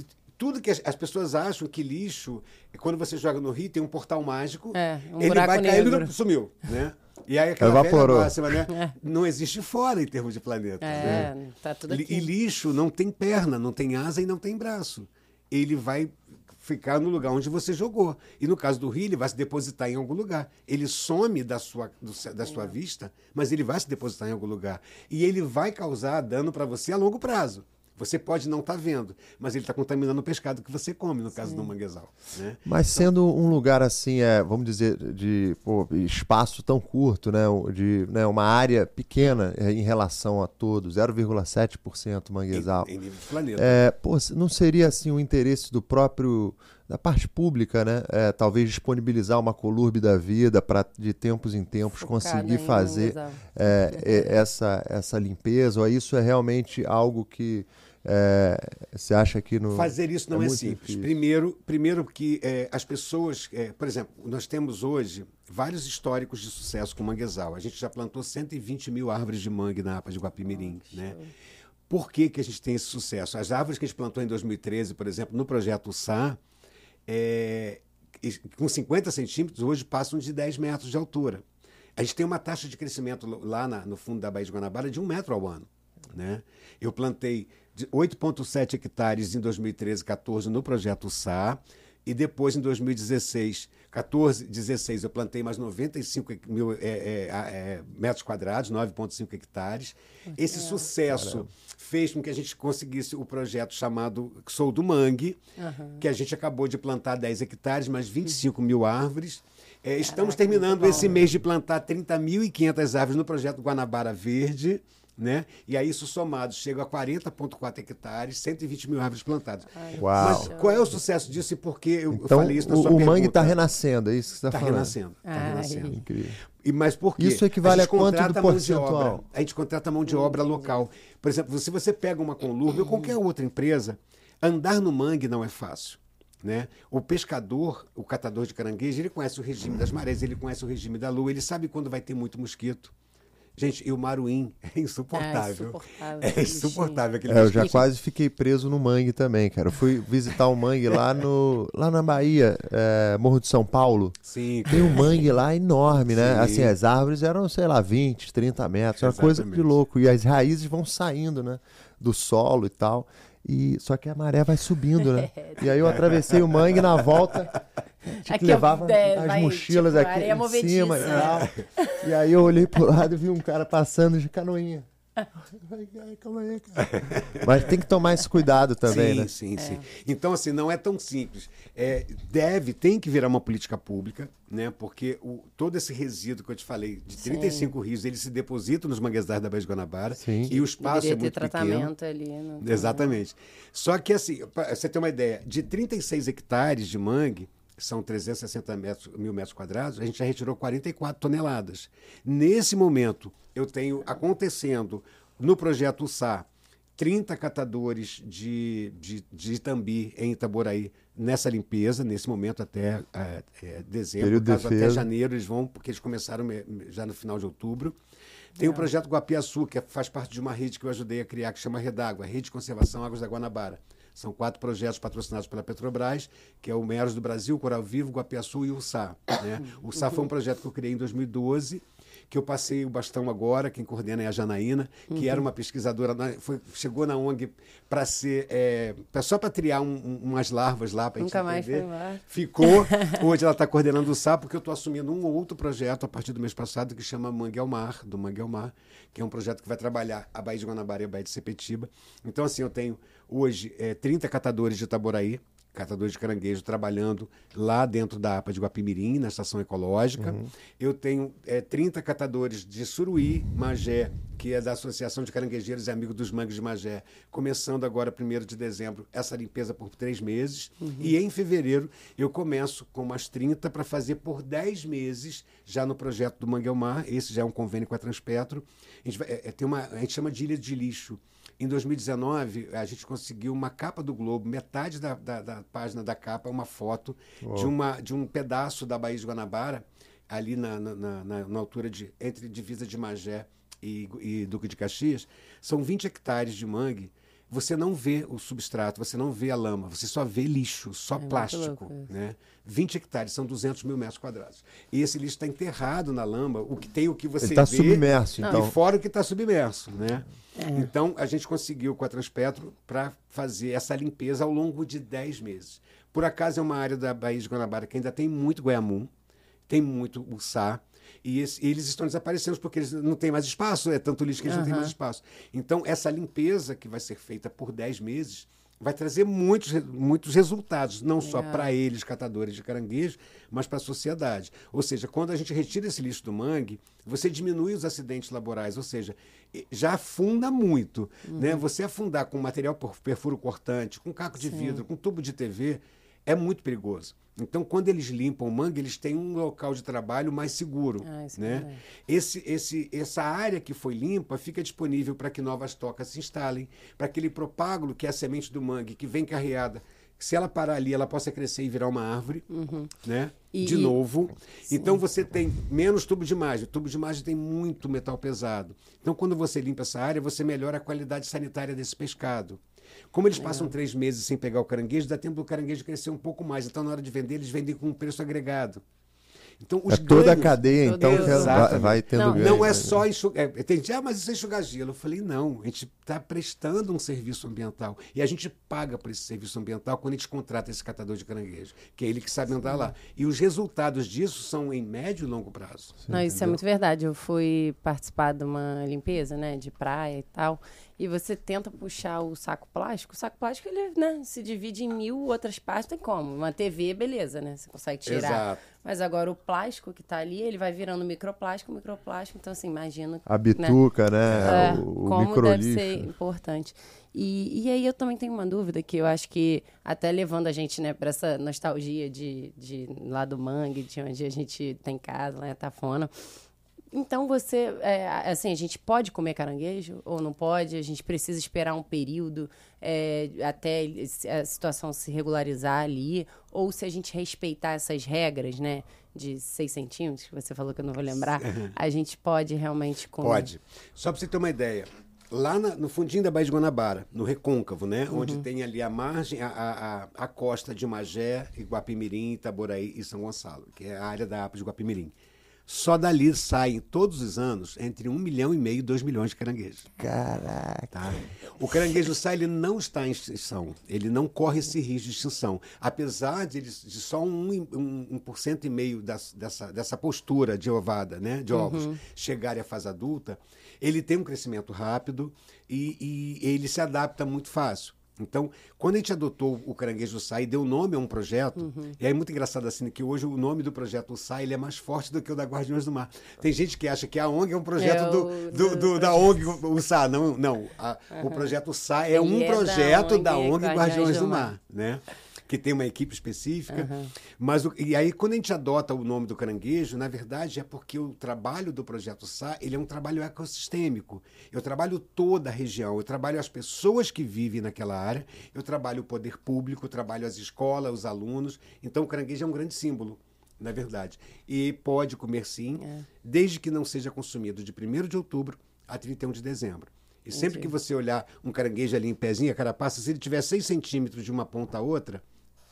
tudo que as, as, pessoas acham que lixo, quando você joga no rio, tem um portal mágico, é, um ele vai cair e sumiu, né? E aí aquela Evaporou. velha máxima, né? É. Não existe fora em termos de planeta. É, né? tá tudo aqui. E lixo não tem perna, não tem asa e não tem braço. Ele vai ficar no lugar onde você jogou. E no caso do rio, ele vai se depositar em algum lugar. Ele some da sua, do, da sua vista, mas ele vai se depositar em algum lugar. E ele vai causar dano para você a longo prazo. Você pode não estar tá vendo, mas ele está contaminando o pescado que você come, no caso Sim. do manguezal. Né? Mas sendo um lugar assim, é, vamos dizer, de pô, espaço tão curto, né, de né, uma área pequena é, em relação a todos, 0,7% manguezal. Em, em nível de planeta. É, pô, não seria assim o interesse do próprio da parte pública, né? É, talvez disponibilizar uma colurbe da vida para de tempos em tempos Focada conseguir fazer é, é, essa, essa limpeza. Ou isso é realmente algo que é, você acha que no fazer isso não é, é simples. Difícil. Primeiro, primeiro que é, as pessoas, é, por exemplo, nós temos hoje vários históricos de sucesso com manguezal. A gente já plantou 120 mil árvores de mangue na APA de Guapimirim, oh, né? Por que, que a gente tem esse sucesso? As árvores que a gente plantou em 2013, por exemplo, no projeto SAR, é, com 50 centímetros, hoje passam de 10 metros de altura. A gente tem uma taxa de crescimento lá na, no fundo da Baía de Guanabara de um metro ao ano. Né? Eu plantei 8,7 hectares em 2013 14 no projeto SAR E depois, em 2016, 14, 16, eu plantei mais 95 mil é, é, é, metros quadrados, 9,5 hectares. Esse sucesso Caramba. fez com que a gente conseguisse o projeto chamado Sou do Mangue, uhum. que a gente acabou de plantar 10 hectares, mais 25 mil árvores. É, estamos terminando esse mês de plantar 30.500 árvores no projeto Guanabara Verde. Né? E aí isso somado chega a 40,4 hectares, 120 mil árvores plantadas. Uau. Mas qual é o sucesso disso e por que eu, então, falei isso na o, sua o pergunta? O mangue está renascendo, é isso que você está tá falando? Renascendo, está renascendo. Incrível. E, mas por quê? Isso equivale a, a quanto do percentual? Obra, a gente contrata mão de obra local. Por exemplo, se você pega uma Conlurb ou qualquer outra empresa, andar no mangue não é fácil. Né? O pescador, o catador de caranguejo, ele conhece o regime das marés, ele conhece o regime da lua, ele sabe quando vai ter muito mosquito. Gente, e o maruim é insuportável. É insuportável. É insuportável aquele é, Eu já quase fiquei preso no mangue também, cara. Eu fui visitar o mangue lá, no, lá na Bahia, é, Morro de São Paulo. Sim. Tem um mangue lá enorme, né? Sim. Assim, as árvores eram, sei lá, 20, 30 metros. Era uma coisa de louco. E as raízes vão saindo, né? Do solo e tal. E, só que a maré vai subindo, né? E aí eu atravessei o mangue na volta. Tinha que levava é, as vai, mochilas tipo, aqui em cima e tal. E aí eu olhei pro lado e vi um cara passando de canoinha. Calma aí, cara. Mas tem que tomar esse cuidado também, sim, né? Sim, sim, é. Então, assim, não é tão simples. É, deve, tem que virar uma política pública, né? Porque o, todo esse resíduo que eu te falei, de 35 sim. rios, ele se deposita nos manguezais da Baía de Guanabara. Sim. E o espaço Deveria é muito ter tratamento pequeno. ali. Exatamente. Só que, assim, pra você ter uma ideia, de 36 hectares de mangue, são 360 metros, mil metros quadrados, a gente já retirou 44 toneladas. Nesse momento, eu tenho acontecendo no projeto USA 30 catadores de, de, de Itambi em Itaboraí nessa limpeza, nesse momento até é, é, dezembro, caso até janeiro eles vão, porque eles começaram já no final de outubro. Tem é. o projeto Guapiaçu, que faz parte de uma rede que eu ajudei a criar, que chama Redágua, Rede de Conservação Águas da Guanabara. São quatro projetos patrocinados pela Petrobras, que é o Meros do Brasil, Coral Vivo, Guapiaçu e o SA. Né? O SA foi um projeto que eu criei em 2012 que eu passei o bastão agora, quem coordena é a Janaína, que uhum. era uma pesquisadora, foi, chegou na ONG para ser, é, só para triar um, um, umas larvas lá para a gente Nunca mais foi lá. Ficou, hoje ela está coordenando o SAP, porque eu estou assumindo um outro projeto a partir do mês passado, que chama Mangue ao Mar, do Mangue ao Mar, que é um projeto que vai trabalhar a Baía de Guanabara e a Baía de Sepetiba. Então, assim, eu tenho hoje é, 30 catadores de Itaboraí, catadores de caranguejo trabalhando lá dentro da APA de Guapimirim, na estação ecológica. Uhum. Eu tenho é, 30 catadores de Suruí, Magé, que é da Associação de Caranguejeiros e Amigos dos Mangues de Magé, começando agora, 1 de dezembro, essa limpeza por três meses. Uhum. E em fevereiro eu começo com umas 30 para fazer por 10 meses, já no projeto do Manguelmar. Esse já é um convênio com a Transpetro. A gente, vai, é, é tem uma, a gente chama de ilha de lixo. Em 2019, a gente conseguiu uma capa do Globo, metade da, da, da página da capa é uma foto de, uma, de um pedaço da Baía de Guanabara, ali na, na, na, na altura de entre divisa de Magé e, e Duque de Caxias. São 20 hectares de mangue você não vê o substrato, você não vê a lama, você só vê lixo, só é plástico. Né? 20 hectares são 200 mil metros quadrados. E esse lixo está enterrado na lama, o que tem o que você Ele está submerso, então. E fora o que está submerso. Né? É. Então, a gente conseguiu com a Transpetro para fazer essa limpeza ao longo de 10 meses. Por acaso é uma área da Baía de Guanabara que ainda tem muito goiamum, tem muito uçá, e esse, eles estão desaparecendo porque eles não têm mais espaço, é tanto lixo que eles uhum. não têm mais espaço. Então, essa limpeza que vai ser feita por 10 meses vai trazer muitos, muitos resultados, não só para eles, catadores de caranguejo, mas para a sociedade. Ou seja, quando a gente retira esse lixo do mangue, você diminui os acidentes laborais, ou seja, já afunda muito. Uhum. Né? Você afundar com material perfuro cortante, com caco de Sim. vidro, com tubo de TV, é muito perigoso. Então, quando eles limpam o mangue, eles têm um local de trabalho mais seguro. Ah, né? É esse, esse, essa área que foi limpa fica disponível para que novas tocas se instalem, para aquele propágulo, que é a semente do mangue, que vem carreada, se ela parar ali, ela possa crescer e virar uma árvore, uhum. né? E, de novo. Sim. Então você tem menos tubo de imagem. O tubo de imagem tem muito metal pesado. Então, quando você limpa essa área, você melhora a qualidade sanitária desse pescado. Como eles passam três meses sem pegar o caranguejo, dá tempo do caranguejo crescer um pouco mais. Então, na hora de vender, eles vendem com um preço agregado. Então, os é toda ganhos, a cadeia, então, que vai, vai tendo não, ganho. Não é só enxugar. É, tem gente, ah, mas isso é enxugar gelo. Eu falei, não, a gente está prestando um serviço ambiental. E a gente paga por esse serviço ambiental quando a gente contrata esse catador de caranguejo, que é ele que sabe andar lá. E os resultados disso são em médio e longo prazo. Sim, não, isso é entendeu? é muito verdade. Eu fui participar de uma limpeza, né, de praia e tal e você tenta puxar o saco plástico, o saco plástico ele né, se divide em mil outras partes, tem como. Uma TV, beleza, né? Você consegue tirar. Exato. Mas agora o plástico que está ali, ele vai virando microplástico, microplástico. Então, assim, imagina. A bituca, né? né? É, o, o como deve ser importante. E, e aí eu também tenho uma dúvida que eu acho que até levando a gente né, para essa nostalgia de, de lá do mangue, de onde a gente tem casa, lá em Tafona. Então você, é, assim, a gente pode comer caranguejo ou não pode? A gente precisa esperar um período é, até a situação se regularizar ali? Ou se a gente respeitar essas regras, né? De 6 centímetros, que você falou que eu não vou lembrar, a gente pode realmente comer? Pode. Só para você ter uma ideia, lá na, no fundinho da Baía de Guanabara, no Recôncavo, né? Uhum. Onde tem ali a margem, a, a, a costa de Magé, Iguapimirim, Itaboraí e São Gonçalo, que é a área da APA de Guapimirim. Só dali saem todos os anos entre um milhão e meio e dois milhões de caranguejos. Caraca. Tá? O caranguejo sai, ele não está em extinção. Ele não corre esse risco de extinção. Apesar de, ele, de só um, um, um por cento e meio das, dessa, dessa postura de ovada, né, de ovos, uhum. chegarem à fase adulta, ele tem um crescimento rápido e, e ele se adapta muito fácil. Então, quando a gente adotou o Caranguejo Sai e deu nome a um projeto, uhum. e aí é muito engraçado assim, que hoje o nome do projeto Sai ele é mais forte do que o da Guardiões do Mar. Tem gente que acha que a ONG é um projeto é do, do, do, do, da ONG, o Sai. Não, não. A, uhum. O projeto Sai é um é projeto da ONG, da ONG Guardiões do Mar. Né? Que tem uma equipe específica. Uhum. Mas o, e aí, quando a gente adota o nome do caranguejo, na verdade é porque o trabalho do Projeto Sá ele é um trabalho ecossistêmico. Eu trabalho toda a região, eu trabalho as pessoas que vivem naquela área, eu trabalho o poder público, eu trabalho as escolas, os alunos. Então, o caranguejo é um grande símbolo na verdade. E pode comer sim, é. desde que não seja consumido de 1 de outubro a 31 de dezembro. E sempre que você olhar um caranguejo ali em pezinho, a carapaça, se ele tiver 6 centímetros de uma ponta a outra,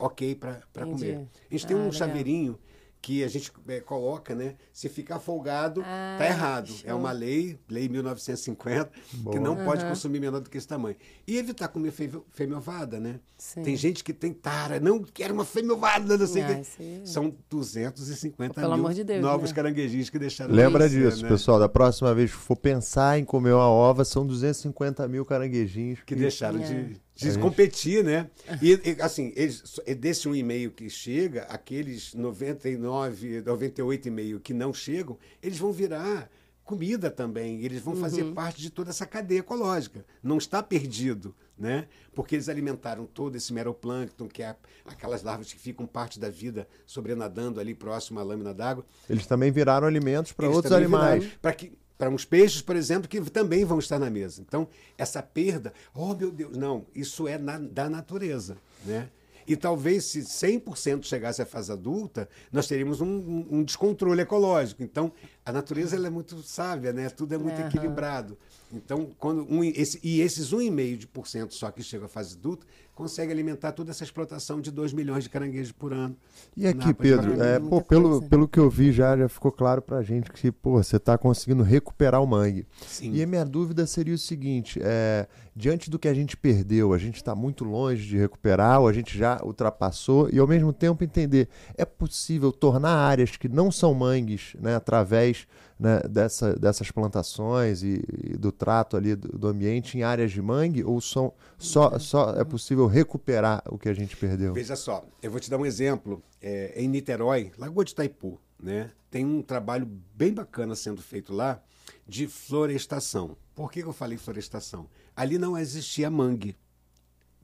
ok para comer. A gente ah, tem um legal. chaveirinho que a gente é, coloca, né? Se ficar folgado, ah, tá errado. Show. É uma lei, lei 1950, Boa. que não uhum. pode consumir menor do que esse tamanho. E evitar comer fêmea ovada, né? Sim. Tem gente que tem tara, não quero uma fêmea ovada, não sei o ah, que. São 250 Pelo mil de Deus, novos né? caranguejinhos que deixaram Lembra disso, né? pessoal. Da próxima vez que for pensar em comer uma ova, são 250 mil caranguejinhos que, que deixaram é. de de competir, né? E, e assim, eles, desse um e-mail que chega, aqueles 99, 98,5 que não chegam, eles vão virar comida também. Eles vão fazer uhum. parte de toda essa cadeia ecológica. Não está perdido, né? Porque eles alimentaram todo esse meroplâncton, que é aquelas larvas que ficam parte da vida sobrenadando ali próximo à lâmina d'água. Eles também viraram alimentos para outros animais. Para que para uns peixes, por exemplo, que também vão estar na mesa. Então, essa perda, oh meu Deus, não, isso é na, da natureza, né? E talvez se 100% chegasse à fase adulta, nós teríamos um, um, descontrole ecológico. Então, a natureza ela é muito sábia, né? Tudo é muito uhum. equilibrado. Então, quando um, esse, e esses 1,5% só que chegam à fase adulta, consegue alimentar toda essa explotação de 2 milhões de caranguejos por ano. E aqui, Pedro, é, pô, pelo, pelo que eu vi já, já ficou claro pra gente que pô, você está conseguindo recuperar o mangue. Sim. E a minha dúvida seria o seguinte, é, diante do que a gente perdeu, a gente está muito longe de recuperar, ou a gente já ultrapassou, e ao mesmo tempo entender, é possível tornar áreas que não são mangues, né, através né, dessa, dessas plantações e, e, do trato ali do, do, ambiente em áreas de mangue ou são, só, só é possível recuperar o que a gente perdeu? Veja só, eu vou te dar um exemplo. É, em Niterói, Lagoa de Itaipu, né, tem um trabalho bem bacana sendo feito lá de florestação. Por que, eu falei florestação? Ali não existia mangue.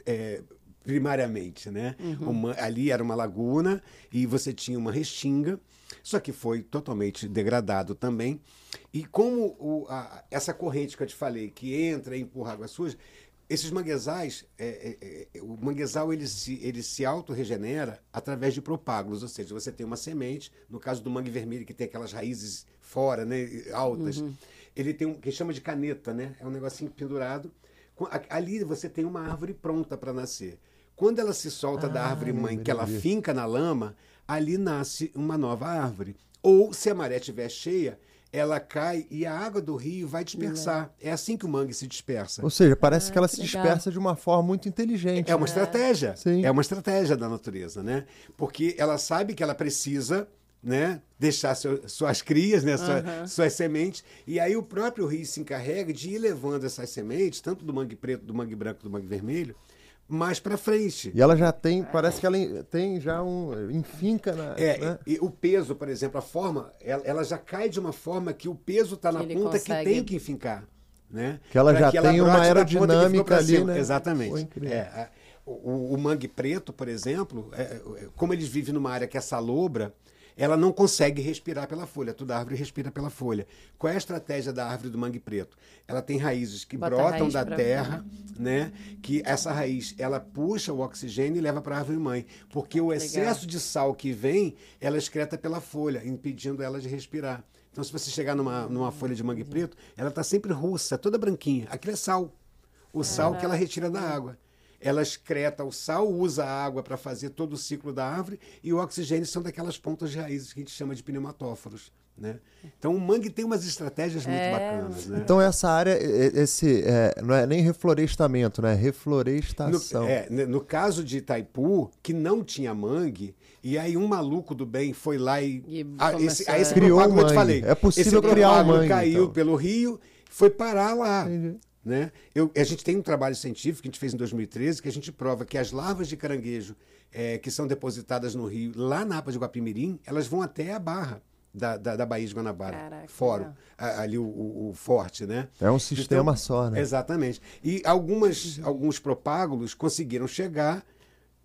É, primariamente, né? Uhum. Uma, ali era uma laguna e você tinha uma restinga só que foi totalmente degradado também. E como o, a, essa corrente que eu te falei, que entra e empurra água suja, esses manguezais, é, é, é, o manguezal ele se, ele se autorregenera através de propágulos, ou seja, você tem uma semente, no caso do mangue vermelho, que tem aquelas raízes fora, né, altas, uhum. ele tem um que chama de caneta, né? É um negocinho pendurado. Ali você tem uma árvore pronta para nascer. Quando ela se solta ah, da árvore mãe, que ela finca na lama, ali nasce uma nova árvore. Ou, se a maré estiver cheia, ela cai e a água do rio vai dispersar. É assim que o mangue se dispersa. Ou seja, parece que ela que se legal. dispersa de uma forma muito inteligente. É uma estratégia. Sim. É uma estratégia da natureza, né? Porque ela sabe que ela precisa, né, deixar seu- suas crias, né, sua- suas sementes, e aí o próprio rio se encarrega de ir levando essas sementes, tanto do mangue preto, do mangue branco, do mangue vermelho, mais para frente. E ela já tem, parece que ela em- tem já um. enfinca na. É, né? e, e o peso, por exemplo, a forma, ela, ela já cai de uma forma que o peso está na ele ponta consegue- que tem que enfincar. Né? Que ela Pra já tem uma brote da ponta que aerodinâmica ali, né? Exatamente. Foi incrível. É, a- o, o mangue preto, por exemplo, é, como eles vivem numa área que é salobra, ela não consegue respirar pela folha. Toda árvore respira pela folha. Qual é a estratégia da árvore do mangue preto? Ela tem raízes que Bota brotam raiz da terra, né? Que essa raiz ela puxa o oxigênio e leva para a árvore mãe, porque o excesso de sal que vem, ela excreta pela folha, impedindo ela de respirar. Então, se você chegar numa, numa folha de mangue preto, ela está sempre russa, toda branquinha. Aquilo é sal. O sal que ela retira da água. Ela excreta o sal, usa a água para fazer todo o ciclo da árvore e o oxigênio são daquelas pontas de raízes que a gente chama de pneumatóforos. Né? Então o mangue tem umas estratégias muito É. bacanas. Né? Então essa área, esse, é, não é nem reflorestamento, né? No, Reflorestação. é, né, no caso de Itaipu, que não tinha mangue, e aí um maluco do bem foi lá e. E começou esse, aí esse a- Criou um eu te mangue. falei. É possível esse criar um mangue, caiu então. pelo rio, foi parar lá. Entendi. Né? Eu, a gente tem um trabalho científico que a gente fez em 2013 que a gente prova que as larvas de caranguejo eh, que são depositadas no rio, lá na APA de Guapimirim, elas vão até a barra da, da, da Baía de Guanabara, Caraca, fórum, a- ali o, o- o forte, né? É um sistema Então, só, né? Exatamente. E algumas, alguns propágulos conseguiram chegar,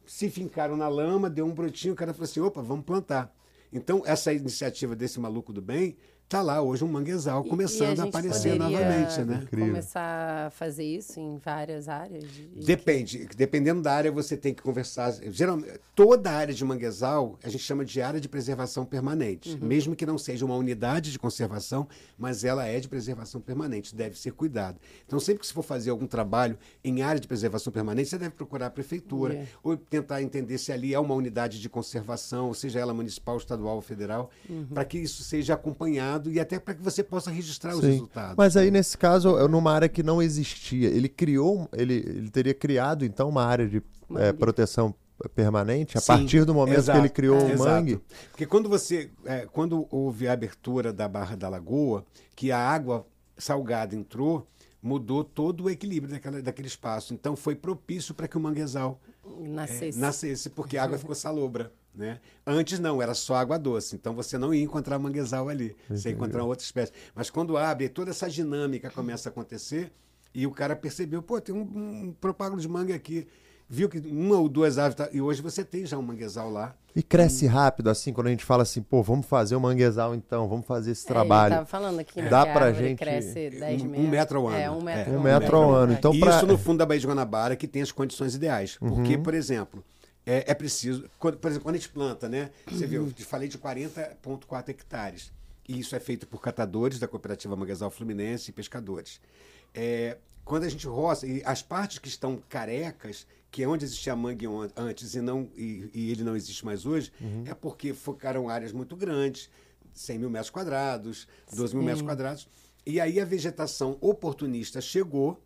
se fincaram na lama, deu um brotinho, o cara falou assim: opa, vamos plantar. Então, essa iniciativa desse maluco do bem está lá hoje um manguezal começando e a, gente aparecer novamente, né? Incrível. Começar a fazer isso em várias áreas? de- de- Depende. Dependendo da área, você tem que conversar. Geralmente, toda a área de manguezal a gente chama de área de preservação permanente. Mesmo que não seja uma unidade de conservação, mas ela é de preservação permanente, deve ser cuidado. Então, sempre que você for fazer algum trabalho em área de preservação permanente, você deve procurar a prefeitura Yeah. ou tentar entender se ali é uma unidade de conservação, ou seja ela municipal, estadual ou federal, para que isso seja acompanhado e até para que você possa registrar os Sim. resultados. Mas aí, nesse caso, é numa área que não existia. Ele criou, ele, ele teria criado, então, uma área de é, proteção permanente a Sim, partir do momento exato, que ele criou o exato. mangue. Porque quando você, é, quando houve a abertura da Barra da Lagoa, que a água salgada entrou, mudou todo o equilíbrio daquela, daquele espaço. Então foi propício para que o manguezal é, Nascesse. nascesse, porque a água ficou salobra. Né? Antes não, era só água doce, então você não ia encontrar manguezal ali, você ia encontrar outra espécie. Mas quando abre, toda essa dinâmica começa a acontecer e o cara percebeu, pô, tem um, um propágulo de mangue aqui, viu que uma ou duas aves, tá, e hoje você tem já um manguezal lá. E cresce rápido, assim, quando a gente fala assim, pô, vamos fazer o manguezal então, vamos fazer esse É, trabalho. ele tava falando aqui, né, Dá pra gente- cresce 10 Um- um metros. metro ao ano. É, um metro, É, Um metro ao ano. Então, Isso pra- no fundo da Baía de Guanabara que tem as condições ideais. Porque, por exemplo, é, é preciso. Quando, por exemplo, quando a gente planta, né? Você viu, eu te falei de 40,4 hectares. E isso é feito por catadores da Cooperativa Manguezal Fluminense e pescadores. É, quando a gente roça, e as partes que estão carecas, que é onde existia mangue antes e, não, e, e ele não existe mais hoje, é porque focaram áreas muito grandes, 100 mil metros quadrados, 12 mil Sim. metros quadrados. E aí a vegetação oportunista chegou,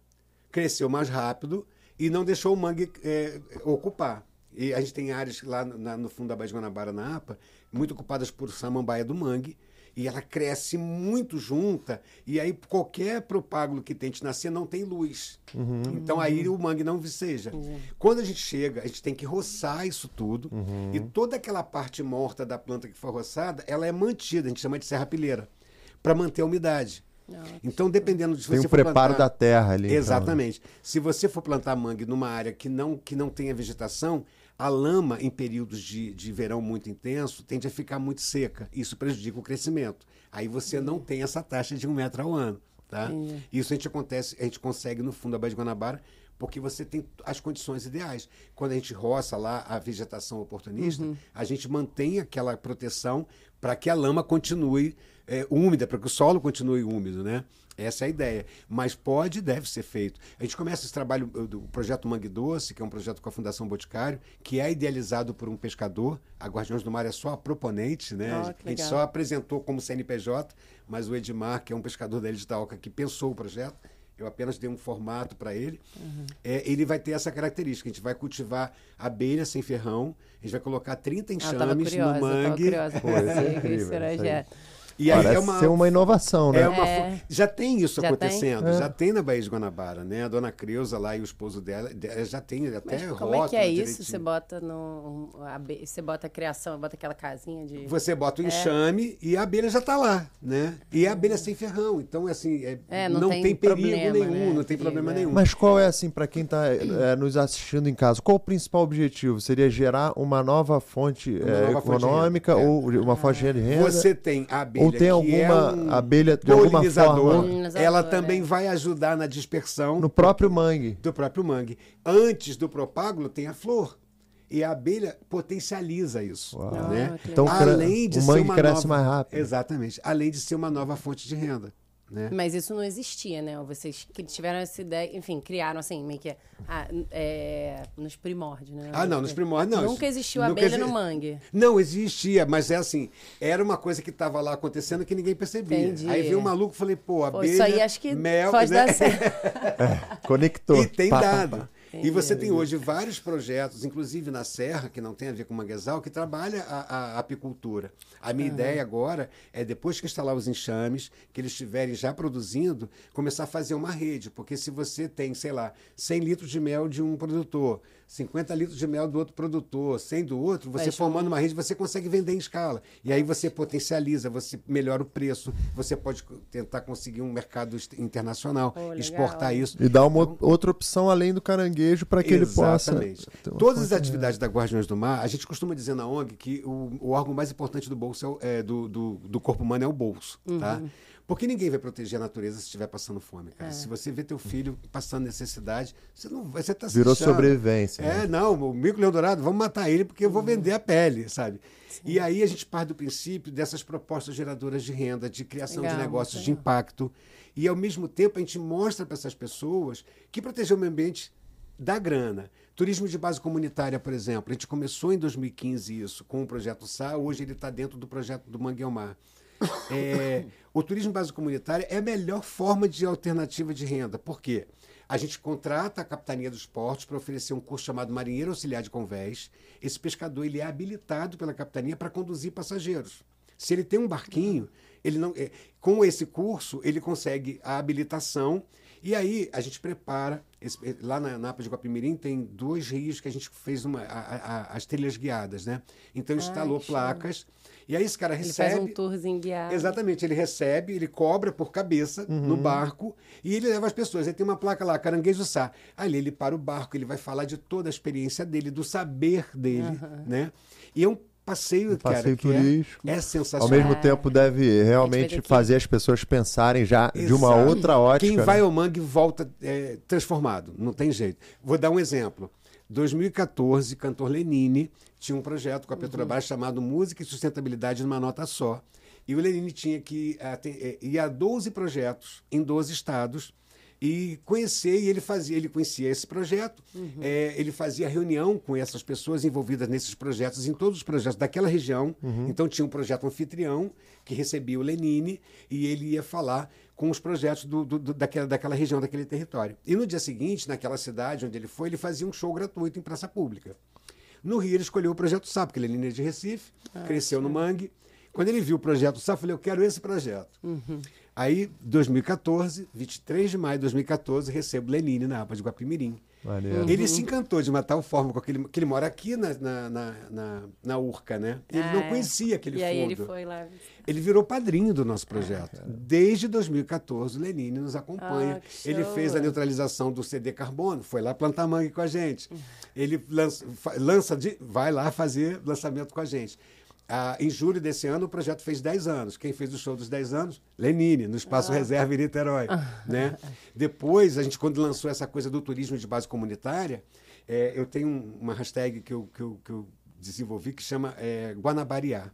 cresceu mais rápido e não deixou o mangue é, ocupar. E a gente tem áreas lá na- no fundo da Baía de Guanabara, na APA, muito ocupadas por samambaia do mangue, e ela cresce muito junta, e aí qualquer propágulo que tente nascer não tem luz. Então aí o mangue não viceja. Quando a gente chega, a gente tem que roçar isso tudo, e toda aquela parte morta da planta que foi roçada, ela é mantida, a gente chama de serrapilheira, para manter a umidade. Então, dependendo de se Tem você um preparo plantar- da terra ali. então? Exatamente. Se você for plantar mangue numa área que não, que não tenha vegetação, a lama, em períodos de, de verão muito intenso, tende a ficar muito seca. Isso prejudica o crescimento. Aí você não tem essa taxa de um metro ao ano. Tá? Entendi. Isso a gente, acontece, a gente consegue no fundo da Baía de Guanabara porque você tem as condições ideais. Quando a gente roça lá a vegetação oportunista, uhum. a gente mantém aquela proteção para que a lama continue é, úmida, para que o solo continue úmido, né? Essa é a ideia. Mas pode e deve ser feito. A gente começa esse trabalho do projeto Mangue Doce, que é um projeto com a Fundação Boticário, que é idealizado por um pescador. A Guardiões do Mar é só a proponente, né? Oh, a gente só apresentou como CNPJ, mas o Edmar, que é um pescador da Ilha de Taoca, que pensou o projeto, eu apenas dei um formato para ele. Uhum. É, ele vai ter essa característica. A gente vai cultivar abelha sem ferrão, a gente vai colocar 30 ah, enxames ah, no mangue. Curiosa, Pô, é incrível, e Parece aí é uma, ser uma inovação, né? É uma, é. Já tem isso já acontecendo, tem? já tem na Baía de Guanabara, né? A dona Creuza lá e o esposo dela, já tem até Mas como é que é isso? Você bota no você bota a criação, bota aquela casinha de Você bota o é. enxame e a abelha já está lá, né? E a abelha sem ferrão, então assim, é, é não, não, tem, tem perigo problema, nenhum, né? não tem problema nenhum. Mas qual é assim para quem está é, nos assistindo em casa? Qual o principal objetivo? Seria gerar uma nova fonte uma nova econômica fonte ou uma fonte de renda? Você tem a abelha ou tem alguma é um abelha de alguma forma? Ela também é. vai ajudar na dispersão no próprio mangue. do próprio mangue. Antes do propágulo tem a flor. E a abelha potencializa isso né? então além de o mangue cresce nova... mais rápido. Exatamente. Além de ser uma nova fonte de renda né? Mas isso não existia, né? Vocês que tiveram essa ideia, enfim, criaram assim, meio que ah, é, nos primórdios, né? Ah, não, nos primórdios não. Nunca existiu nunca abelha exi... no mangue. Não, existia, mas é assim, era uma coisa que estava lá acontecendo que ninguém percebia. Entendi. Aí veio um maluco e falei, pô, abelha, pô, isso aí acho que mel, pode né? dar certo. é, conectou. E tem pá, dado. Pá, pá. E você tem hoje vários projetos, inclusive na Serra, que não tem a ver com manguezal, que trabalha a, a, a apicultura. A minha uhum. ideia agora é, depois que instalar os enxames, que eles estiverem já produzindo, começar a fazer uma rede. Porque se você tem, sei lá, 100 litros de mel de um produtor, 50 litros de mel do outro produtor, 100 do outro, você formando uma rede, você consegue vender em escala. E aí você potencializa, você melhora o preço, você pode tentar conseguir um mercado internacional, oh, exportar isso. E dar uma então, outra opção além do caranguejo para que ele possa. Todas as atividades da Guardiões do Mar, a gente costuma dizer na ONG que o, o órgão mais importante do bolso é, é do, do, do, corpo humano é o bolso. Tá? Uhum. Tá? Porque ninguém vai proteger a natureza se estiver passando fome, cara. É. Se você vê teu filho passando necessidade, você não você tá Virou sobrevivência. É, né? não, o mico leão dourado, vamos matar ele porque eu vou uhum. vender a pele, sabe? Sim. E aí a gente parte do princípio dessas propostas geradoras de renda, de criação Legal, de negócios de impacto. E ao mesmo tempo a gente mostra para essas pessoas que proteger o meio ambiente dá grana. Turismo de base comunitária, por exemplo, a gente começou em 2015 isso com o projeto SA, hoje ele está dentro do projeto do Mangueomar. É, o turismo básico comunitário é a melhor forma de alternativa de renda. Por quê? A gente contrata a Capitania dos Portos para oferecer um curso chamado Marinheiro Auxiliar de Convés. Esse pescador ele é habilitado pela Capitania para conduzir passageiros. Se ele tem um barquinho, ele não, é, com esse curso ele consegue a habilitação e aí a gente prepara. Esse, lá na Napa de Guapimirim tem dois rios que a gente fez uma, a, a, as trilhas guiadas, né? Então instalou Ai, placas. E aí esse cara recebe. Ele faz um tourzinho guiado. Exatamente, ele recebe, ele cobra por cabeça uhum. no barco e ele leva as pessoas. Aí tem uma placa lá, Caranguejo Sá. Ali ele para o barco, ele vai falar de toda a experiência dele, do saber dele, uhum. né? E é um passeio, um cara, passeio turístico. É, é, sensacional. Ao mesmo tempo deve realmente fazer as pessoas pensarem já Exato. de uma outra ótica. Quem né? vai ao mangue volta é, transformado, não tem jeito. Vou dar um exemplo. 2014, cantor Lenine tinha um projeto com a Petrobras uhum. chamado Música e Sustentabilidade numa Nota Só. E o Lenine tinha que eh, ir a 12 projetos em 12 estados e conhecer, e ele fazia, ele conhecia esse projeto, uhum. é, ele fazia reunião com essas pessoas envolvidas nesses projetos, em todos os projetos daquela região. Uhum. Então tinha um projeto anfitrião que recebia o Lenine e ele ia falar com os projetos do, do, do, daquela, daquela região, daquele território. E no dia seguinte, naquela cidade onde ele foi, ele fazia um show gratuito em praça pública. No Rio, ele escolheu o projeto SAP, porque ele é Lenine de Recife, ah, cresceu sim. no Mangue. Quando ele viu o projeto SAP, eu falei, eu quero esse projeto. Uhum. Aí, 2014, 23 de maio de 2014, recebo Lenine na APA de Guapimirim. Uhum. Ele se encantou de uma tal forma com aquele. que ele mora aqui na, na, na, na, na Urca, né? Ele ah, não conhecia aquele e fundo. Aí ele foi lá. Ele virou padrinho do nosso projeto. Ah, Desde 2014, o Lenine nos acompanha. Ah, ele fez a neutralização do CD carbono, foi lá plantar mangue com a gente. Ele lança, lança de, vai lá fazer lançamento com a gente. Ah, em julho desse ano, o projeto fez 10 anos. Quem fez o show dos 10 anos? Lenine, no Espaço Reserva em Niterói. né? Depois, a gente, quando lançou essa coisa do turismo de base comunitária, é, eu tenho um- uma hashtag que eu, que eu, que eu desenvolvi que chama é, Guanabariá.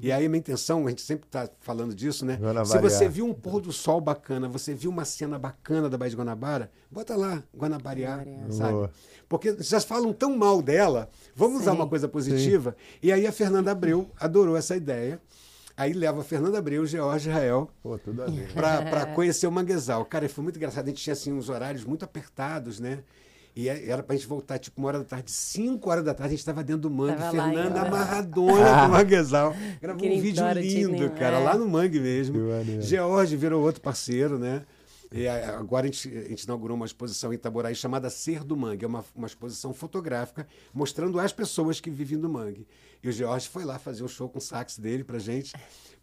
E aí, a minha intenção, a gente sempre está falando disso, né? Se Guanabariá. você viu um pôr do sol bacana, você viu uma cena bacana da Baía de Guanabara, bota lá, Guanabariá, Guanabariá. sabe? Boa. Porque já falam tão mal dela, vamos usar Sim. uma coisa positiva. E aí a Fernanda Abreu adorou essa ideia. Aí leva a Fernanda Abreu, George Israel, para conhecer o manguezal. Cara, foi muito engraçado. A gente tinha assim, uns horários muito apertados, né? E é- era pra gente voltar tipo uma hora da tarde, cinco horas da tarde, a gente estava dentro do mangue, Tava Fernanda amarradona com o manguezal. Gravou um vídeo lindo, cara, É. lá no mangue mesmo. George virou outro parceiro, né? E agora a gente, a gente inaugurou uma exposição em Itaboraí chamada Ser do Mangue. É uma, uma exposição fotográfica mostrando as pessoas que vivem no mangue. E o George foi lá fazer o show com o sax dele pra gente.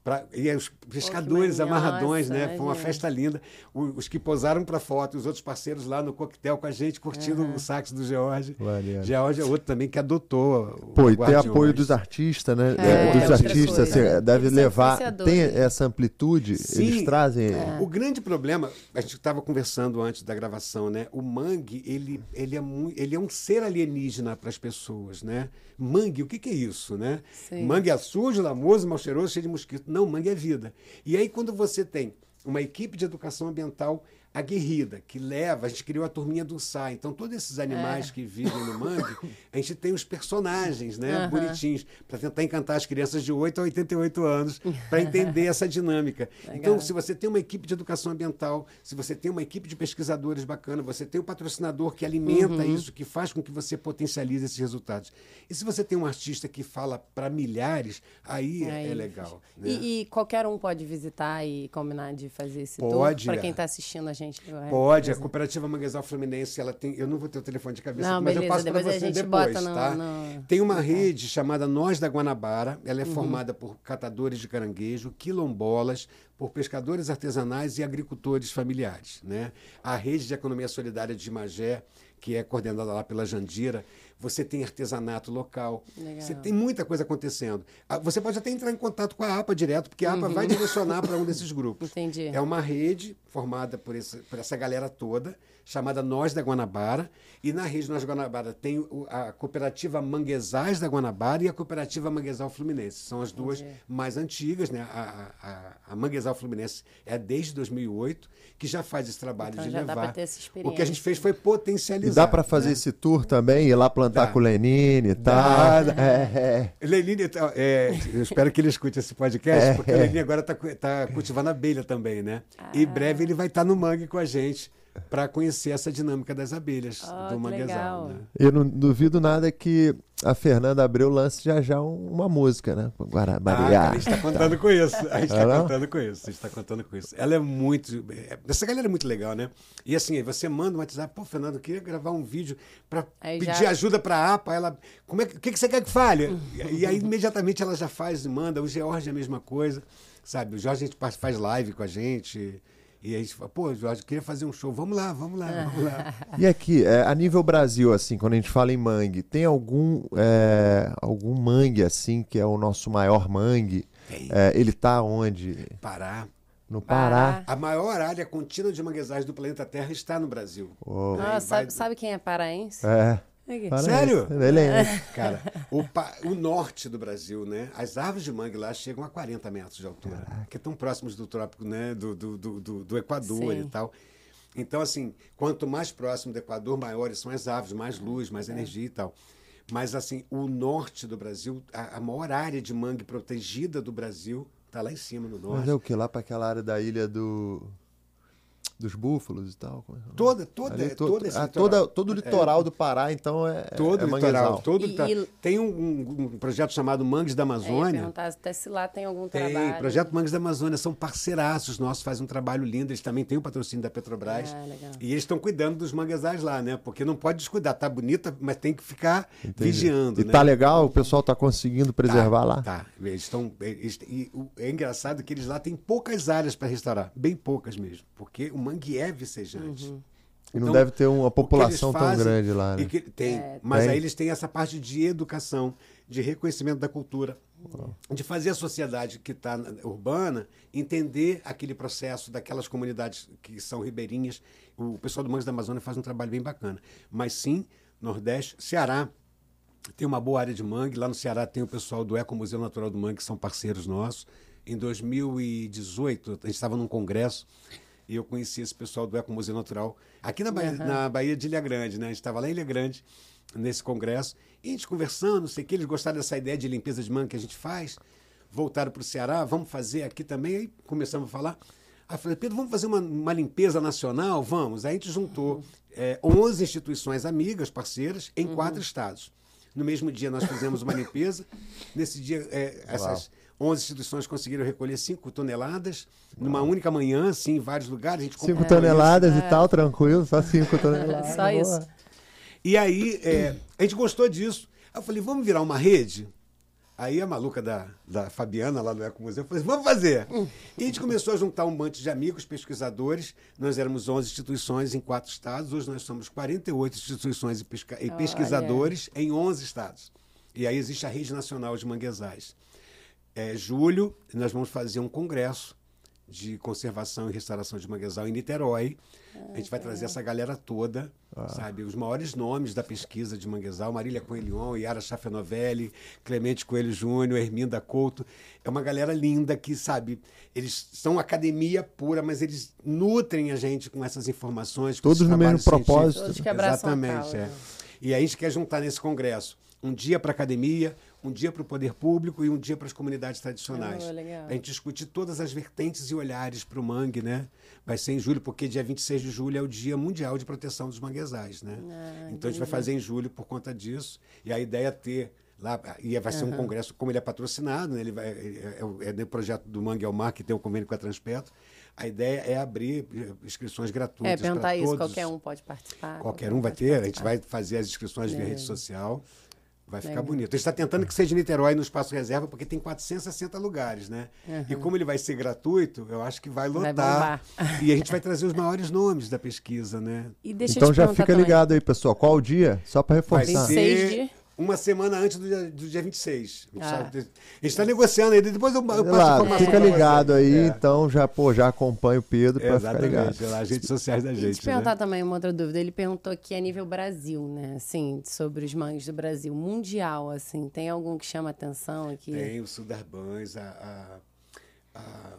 Pra, e aí os pescadores maneiro. amarradões, Nossa, né? Foi uma festa linda. O- os que posaram para foto, os outros parceiros lá no coquetel com a gente, curtindo o sax do George. Maneiro. George é outro também que adotou. o Pô, e ter Guardiões. apoio dos artistas, né? É, É, dos artistas, coisa. assim, deve Eles levar. Tem essa amplitude, Sim. eles trazem. O grande problema, a gente estava conversando antes da gravação, né? O mangue, ele, ele, é, mui- ele é um ser alienígena para as pessoas, né? Mangue, o que, que é isso, né? Sim. Mangue é sujo, lamoso, mal cheiroso, cheio de mosquito. Não, mangue é vida. E aí, quando você tem uma equipe de educação ambiental aguerrida, que leva, a gente criou a turminha do SAI. Então, todos esses animais É. que vivem no mangue, a gente tem os personagens, né? Aham. Bonitinhos, para tentar encantar as crianças de 8 a 88 anos, para entender essa dinâmica. Então, se você tem uma equipe de educação ambiental, se você tem uma equipe de pesquisadores bacana, você tem um patrocinador que alimenta Uhum. isso, que faz com que você potencialize esses resultados. E se você tem um artista que fala para milhares, aí é, Aí, legal. né? E, e qualquer um pode visitar e combinar de fazer esse Pode, tour? é. Para quem está assistindo a gente. Agora, Pode, a. Cooperativa Manguezal Fluminense, ela tem. Eu não vou ter o telefone de cabeça, Não, mas eu beleza, passo para você gente depois, no- tá? no- Tem uma rede chamada Nós da Guanabara. Ela é Uhum. formada por catadores de caranguejo, quilombolas, por pescadores artesanais e agricultores familiares, né? A rede de economia solidária de Magé, que é coordenada lá pela Jandira, você tem artesanato local. Legal. Você tem muita coisa acontecendo. Ah, Você pode até entrar em contato com a APA direto, porque a APA vai direcionar para um desses grupos. Uhum. Entendi. É uma rede formada por, esse, por essa galera toda, chamada Nós da Guanabara. E na rede Nós da Guanabara tem a cooperativa Manguezais da Guanabara e a cooperativa Manguezal Fluminense. São as duas Entendi. mais antigas. Né? A, a, a- Manguezal Fluminense é desde 2008, que já faz esse trabalho Então de já dá levar. pra ter essa o que a gente fez foi E potencializar. dá pra fazer né? esse tour também, ir lá plantar Dá. com o Lenine e tal. Dá. É, é. Lenine, tá, é, eu espero que ele escute esse podcast, É, porque é. o Lenine agora está cultivando abelha também, né? Ah. E em breve ele vai estar no mangue com a gente para conhecer essa dinâmica das abelhas Ah, do manguezal. legal. Né? Eu não duvido nada que a Fernanda Abreu lance já já um- uma música, né? Ah, Guarabariá. a gente está contando com isso. A gente está não? contando com isso. A gente está contando com isso. Ela é muito. é, Essa galera é muito legal, né? E assim, aí você manda um WhatsApp, pô, Fernando, eu queria gravar um vídeo para pedir já- ajuda para a APA. Ela, como é, que- o que, que você quer que fale? E, aí, imediatamente, ela já faz e manda. O George é a mesma coisa, sabe? O Jorge a gente faz live com a gente. E aí a gente fala, pô, Jorge, eu queria fazer um show. Vamos lá, vamos lá, vamos lá. E aqui, é, a nível Brasil, assim, quando a gente fala em mangue, tem algum, é, algum mangue, assim, que é o nosso maior mangue? Tem. É, ele tá onde? Pará. No Pará. A maior área contínua de manguezais do planeta Terra está no Brasil. Ô, Nossa, sabe, sabe quem é paraense? É. Pará, Sério? Ele é. Cara, o, pa- o norte do Brasil, né? As árvores de mangue lá chegam a 40 metros de altura, que estão próximos do trópico, né? Do, do, do, do- do Equador Sim. e tal. Então, assim, quanto mais próximo do Equador, maiores são as árvores, mais luz, mais É. energia e tal. Mas, assim, o norte do Brasil, a, a maior área de mangue protegida do Brasil, está lá em cima, no norte. Mas é o que? Lá pra aquela área da ilha do. Dos búfalos e tal? É é? Toda, toda, Ali, é, to- todo esse ah, litoral. toda- todo o litoral do Pará, então, é. Todo é o litoral, manguezal. todo E- litoral. e- Tem um, um- projeto chamado Mangues da Eu Amazônia. perguntar até se lá tem algum Tem, trabalho. Projeto Mangues da Amazônia, são parceiraços nossos, fazem um trabalho lindo, eles também têm o patrocínio da Petrobras. Ah, legal. E eles estão cuidando dos manguezais lá, né? Porque não pode descuidar, tá bonita, mas tem que ficar Entendi. vigiando, E né? tá legal? O pessoal tá conseguindo preservar Tá, lá? Tá, eles estão. e é engraçado que eles lá têm poucas áreas para restaurar, bem poucas mesmo, porque o mangue é vicejante. Uhum. E não Então, deve ter uma população tão fazem grande lá, né? e que- tem, É, mas tem. aí eles têm essa parte de educação, de reconhecimento da cultura. de fazer a sociedade que está urbana entender aquele processo daquelas comunidades que são ribeirinhas. O pessoal do Mangues da Amazônia faz um trabalho bem bacana. Mas sim, Nordeste, Ceará tem uma boa área de mangue. Lá no Ceará tem o pessoal do Eco Museu Natural do Mangue, que são parceiros nossos. Em 2018, a gente estava num congresso e eu conheci esse pessoal do Eco Museu Natural aqui na Bahia, uhum. na Bahia de Ilha Grande, né? A gente estava lá em Ilha Grande, nesse congresso, e a gente conversando, não sei o que, eles gostaram dessa ideia de limpeza de mangue que a gente faz, voltaram para o Ceará, vamos fazer aqui também, aí começamos a falar. Aí eu falei, Pedro, vamos fazer uma, uma limpeza nacional? Vamos. Aí a gente juntou uhum. é, 11 instituições amigas, parceiras, em uhum. quatro estados. No mesmo dia nós fizemos uma limpeza. Nesse dia, é, essas 11 instituições conseguiram recolher 5 toneladas Uau. numa única manhã, assim, em vários lugares. 5 toneladas isso. e tal, tranquilo, só 5 toneladas. só isso. E aí, é, a gente gostou disso. Aí eu falei, vamos virar uma rede? Aí a maluca da, da Fabiana, lá no Eco Museu, falou assim, vamos fazer. E a gente começou a juntar um monte de amigos, pesquisadores. Nós éramos 11 instituições em quatro estados. Hoje nós somos 48 instituições e, pesca e pesquisadores em 11 estados. E aí existe a Rede Nacional de Manguezais. É julho, nós vamos fazer um congresso de conservação e restauração de manguezal em Niterói. a gente vai trazer essa galera toda, ah. sabe? Os maiores nomes da pesquisa de manguezal, Marília Coelhon, Yara Chafenovelli, Clemente Coelho Júnior, Herminda Couto. É uma galera linda que, sabe, eles são academia pura, mas eles nutrem a gente com essas informações. Todos no mesmo propósito. Todos que Exatamente, é. E aí a gente quer juntar nesse congresso um dia para academia, um dia para o poder público e um dia para as comunidades tradicionais. Oh, a gente discutir todas as vertentes e olhares para o mangue, né? Vai ser em julho, porque dia 26 de julho é o Dia Mundial de Proteção dos Manguezais, né? Ah, então a gente vai fazer em julho por conta disso. E a ideia é ter lá e vai ser uhum. um congresso como ele é patrocinado, né? ele vai, é, é, é do projeto do Mangue ao Mar que tem o um convênio com a Transpetro. A ideia é abrir eh, inscrições gratuitas. É, perguntar isso, todos. qualquer um pode participar. Qualquer, qualquer um vai ter, participar. a gente vai fazer as inscrições é. via rede social. Vai ficar Legal. bonito. A gente está tentando que seja Niterói no espaço reserva, porque tem 460 lugares, né? Uhum. E como ele vai ser gratuito, eu acho que vai lotar. Vai e a gente vai trazer os maiores nomes da pesquisa, né? então já fica também. ligado aí, pessoal. Qual o dia? Só para reforçar. Vai ser... de uma semana antes do dia, do dia 26. Ah. A gente está negociando aí, depois eu, eu passo lá, informação. Fica ligado aí, é. então já, pô, já acompanha o Pedro para ficar ligado. Pelas redes sociais da gente. E te perguntar né? também uma outra dúvida. Ele perguntou aqui a nível Brasil, né? Assim, sobre os mangues do Brasil. Mundial, assim, tem algum que chama atenção aqui? Tem o Sudarbães, a, a, a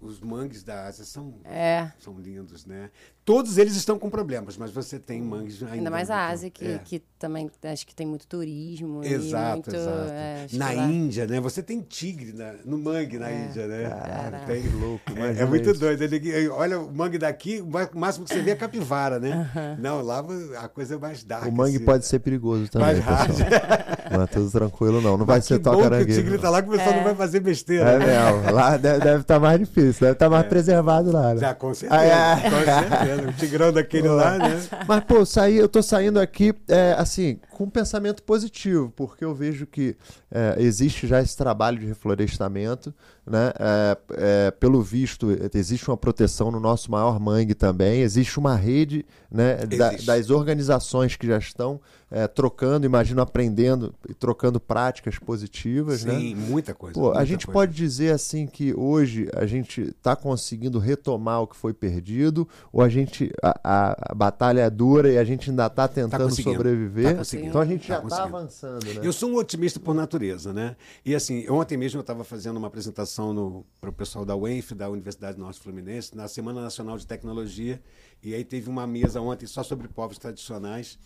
os mangues da Ásia são, é. são lindos, né? Todos eles estão com problemas, mas você tem mangues ainda. Ainda mais a Ásia, que, é. que também acho que tem muito turismo. Exato, muito, exato. É, na Índia, né? Você tem tigre na, no mangue na é. Índia, né? Cara, tem louco. É, é muito isso. doido. Ele, olha, o mangue daqui, o máximo que você vê é capivara, né? Não, lá a coisa é mais dark. O mangue assim, pode ser perigoso também, Não é tudo tranquilo, não. Não vai ser só caranguejo. o tigre tá lá que o pessoal não vai fazer besteira. É, né? Lá deve estar tá mais difícil, deve estar tá mais preservado lá. Né? Já, com certeza. Ah, com certeza. O Tigrão daquele lá, né? Mas, pô, saí, eu tô saindo aqui, é, assim, com um pensamento positivo, porque eu vejo que é, existe já esse trabalho de reflorestamento, né? É, é, pelo visto, existe uma proteção no nosso maior mangue também, existe uma rede né, da, das organizações que já estão é, trocando, imagino, aprendendo e trocando práticas positivas. Né? Sim, né? muita coisa. Pô, muita a gente coisa. pode dizer assim que hoje a gente está conseguindo retomar o que foi perdido, ou a gente a, a, a batalha é dura e a gente ainda está tentando tá sobreviver. Tá então a gente tá já está avançando. Né? Eu sou um otimista por natureza, né? E assim, ontem mesmo eu estava fazendo uma apresentação para o pessoal da UENF, da Universidade Norte Fluminense, na Semana Nacional de Tecnologia, e aí teve uma mesa ontem só sobre povos tradicionais.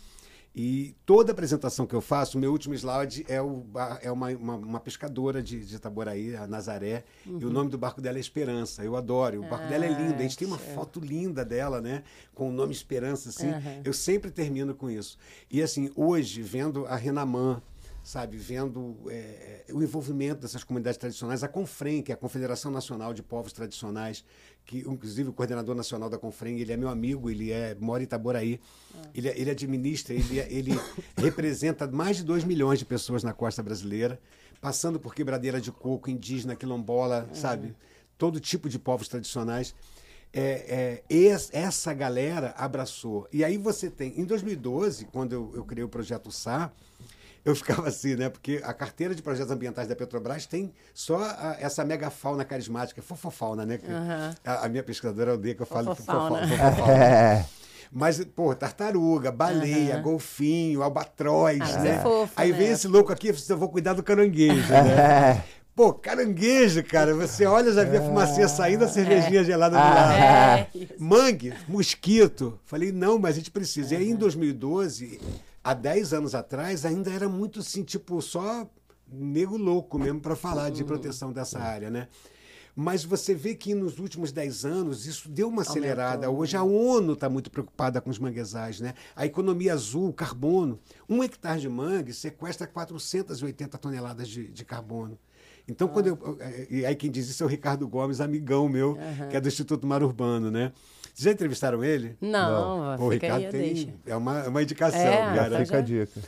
E toda apresentação que eu faço, o meu último slide é, o, é uma, uma, uma pescadora de, de Itaboraí, a Nazaré, uhum. e o nome do barco dela é Esperança. Eu adoro. O barco ah, dela é lindo. A gente tem uma é. foto linda dela, né? Com o nome Esperança, assim. Uhum. Eu sempre termino com isso. E assim, hoje, vendo a Renaman, sabe, vendo é, o envolvimento dessas comunidades tradicionais, a Confrem, que é a Confederação Nacional de Povos Tradicionais, que inclusive o coordenador nacional da Confrem, ele é meu amigo, ele é mora em Itaboraí, ah. ele, ele administra, ele, ele representa mais de 2 milhões de pessoas na costa brasileira, passando por quebradeira de coco, indígena, quilombola, uhum. sabe, todo tipo de povos tradicionais. É, é, essa galera abraçou. E aí você tem, em 2012, quando eu, eu criei o projeto SAR, eu ficava assim, né? Porque a carteira de projetos ambientais da Petrobras tem só a, essa megafauna carismática, fofofauna, né? Aham. A, a minha pesquisadora odeia que eu falo Fofofauna. fofofa- fofofauna. É. Mas, pô, tartaruga, baleia, golfinho, albatroz, Ah, né? é fofo, Aí né? vem esse louco aqui, eu vou cuidar do caranguejo, né? É. Pô, caranguejo, cara, você olha, já vê a fumacinha saindo, a cervejinha gelada do Ah. lado. É. Mangue, mosquito. Falei, não, mas a gente precisa. E aí, em 2012, há 10 anos atrás, ainda era muito assim, tipo, só nego louco mesmo para falar de proteção dessa área, né? Mas você vê que nos últimos 10 anos isso deu uma acelerada. Hoje a ONU está muito preocupada com os manguezais, né? A economia azul, o carbono. Um hectare de mangue sequestra 480 toneladas de, de carbono. Então, quando eu. E aí quem diz isso é o Ricardo Gomes, amigão meu, que é do Instituto Mar Urbano, né? Vocês já entrevistaram ele? Não, Pô, o Ricardo tem. deixa. É uma, uma indicação, É, cara. então Fica a dica.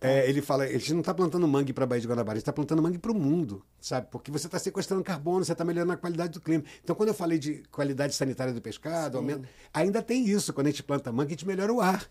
É, ele fala, a gente não está plantando mangue para a Baía de Guanabara, a gente está plantando mangue para o mundo, sabe? Porque você está sequestrando carbono, você está melhorando a qualidade do clima. Então, quando eu falei de qualidade sanitária do pescado, aumenta, ainda tem isso. Quando a gente planta mangue, a gente melhora o ar.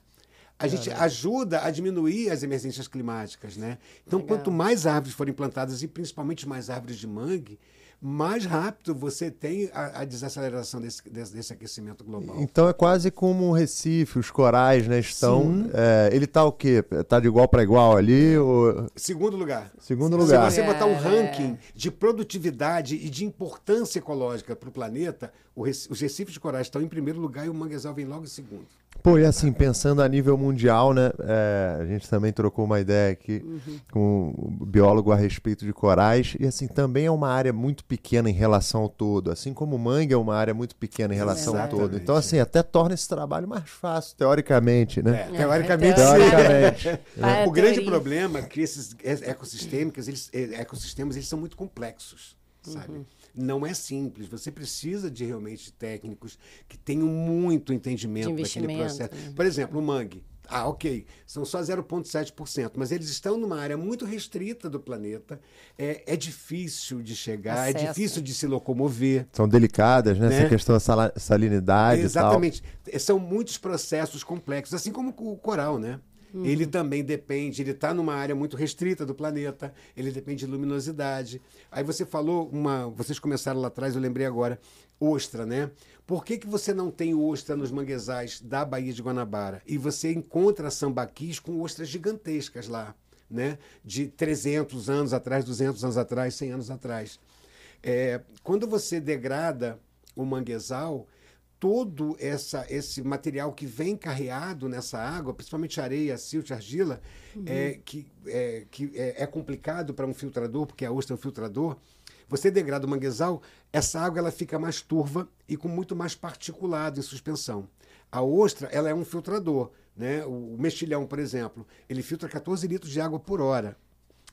A gente ajuda a diminuir as emergências climáticas, né? Então, Legal. quanto mais árvores forem plantadas, e principalmente mais árvores de mangue, mais rápido você tem a, a desaceleração desse, desse, desse aquecimento global. Então é quase como o Recife, os corais, né? Estão. é, ele tá o quê? Tá de igual para igual ali? Ou... Segundo lugar. Segundo Se lugar. você botar um É. ranking de produtividade e de importância ecológica para o planeta, os recifes de corais estão em primeiro lugar e o manguezal vem logo em segundo. Pô, e assim, pensando a nível mundial, né? é, a gente também trocou uma ideia aqui com o biólogo a respeito de corais. E assim, também é uma área muito pequena em relação ao todo. Assim como o mangue é uma área muito pequena em relação ao todo. Exatamente. Então, assim, até torna esse trabalho mais fácil, teoricamente, né? É, teoricamente, Teoricamente. sim. Vai a O grande problema é que esses ecossistêmicos, eles, ecossistemas, eles são muito complexos, sabe? Não é simples. Você precisa de realmente técnicos que tenham muito entendimento daquele processo. né? Por exemplo, o mangue. Ah, ok, são só 0,7%, mas eles estão numa área muito restrita do planeta. É, é difícil de chegar, é Acesso. difícil de se locomover. São delicadas, né? Né? Essa questão da salinidade Exatamente. São muitos processos complexos, assim como o coral, né? Uhum. Ele também depende, ele está numa área muito restrita do planeta, ele depende de luminosidade. Aí você falou uma. Vocês começaram lá atrás, eu lembrei agora, ostra, né? Por que, que você não tem ostra nos manguezais da Baía de Guanabara? E você encontra sambaquis com ostras gigantescas lá, né? De 300 anos atrás, 200 anos atrás, 100 anos atrás. É, quando você degrada o manguezal, todo essa, esse material que vem carreado nessa água, principalmente areia, silt, argila, é, que, é, que é, é complicado para um filtrador, porque a ostra é um filtrador, você degrada o manguezal, essa água ela fica mais turva e com muito mais particulado em suspensão. A ostra ela é um filtrador. Né? O mexilhão, por exemplo, ele filtra 14 litros de água por hora.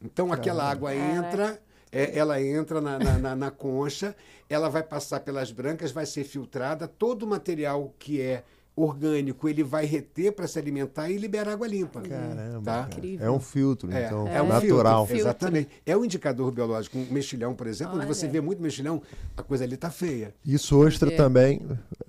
Então aquela água entra, é, ela entra na, na, na- na concha, ela vai passar pelas brancas, vai ser filtrada, todo o material que é orgânico ele vai reter para se alimentar e liberar água limpa. Caramba. Tá? cara. Incrível. É um filtro, É, então, é um natural. filtro, exatamente. É um indicador biológico. Um mexilhão, por exemplo, onde você Olha. vê muito mexilhão, a coisa ali está feia. Isso ostra É. também.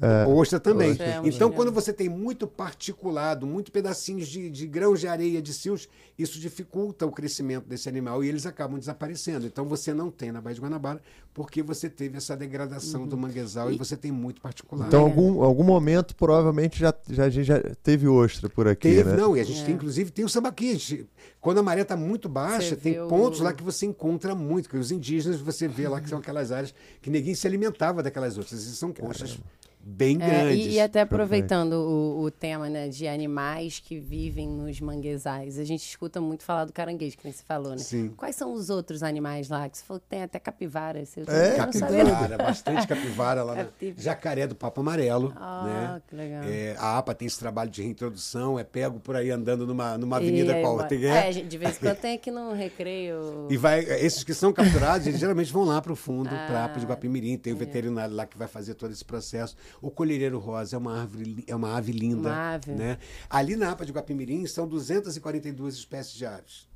é, Ostra também. Ostra é um então, quando você tem muito particulado, muito pedacinhos de, de grãos de areia, de silt, isso dificulta o crescimento desse animal e eles acabam desaparecendo. Então, você não tem na Baía de Guanabara porque você teve essa degradação do manguezal e, você tem muito particulado. Então, algum, algum momento, provavelmente, já, já, a gente já teve ostra por aqui, Teve, né? não, e a gente tem, inclusive, tem o sambaqui. Gente- Quando a maré está muito baixa, Você tem pontos lá que você encontra muito, que os indígenas você vê lá que são aquelas áreas que ninguém se alimentava daquelas ostras. E são ostras bem É, grandes. e, e até aproveitando o, o tema né, de animais que vivem nos manguezais, a gente escuta muito falar do caranguejo, que nem você falou, né? Sim. Quais são os outros animais lá? Que você falou que tem até capivara. Você, É? Capivara, bastante capivara lá. Na... Capivara. Jacaré do Papo Amarelo. Ah, né? que legal. É, a APA tem esse trabalho de reintrodução, é pego por aí andando numa, numa avenida aí, qualquer. É, gente, de vez em quando tem aqui no recreio. E vai, esses que são capturados, eles geralmente vão lá para o fundo, Ah, para Guapimirim, é. tem o veterinário lá que vai fazer todo esse processo. O colhereiro rosa é uma árvore, é uma ave linda. Uma ave. Né? Ali na APA de Guapimirim são 242 espécies de aves.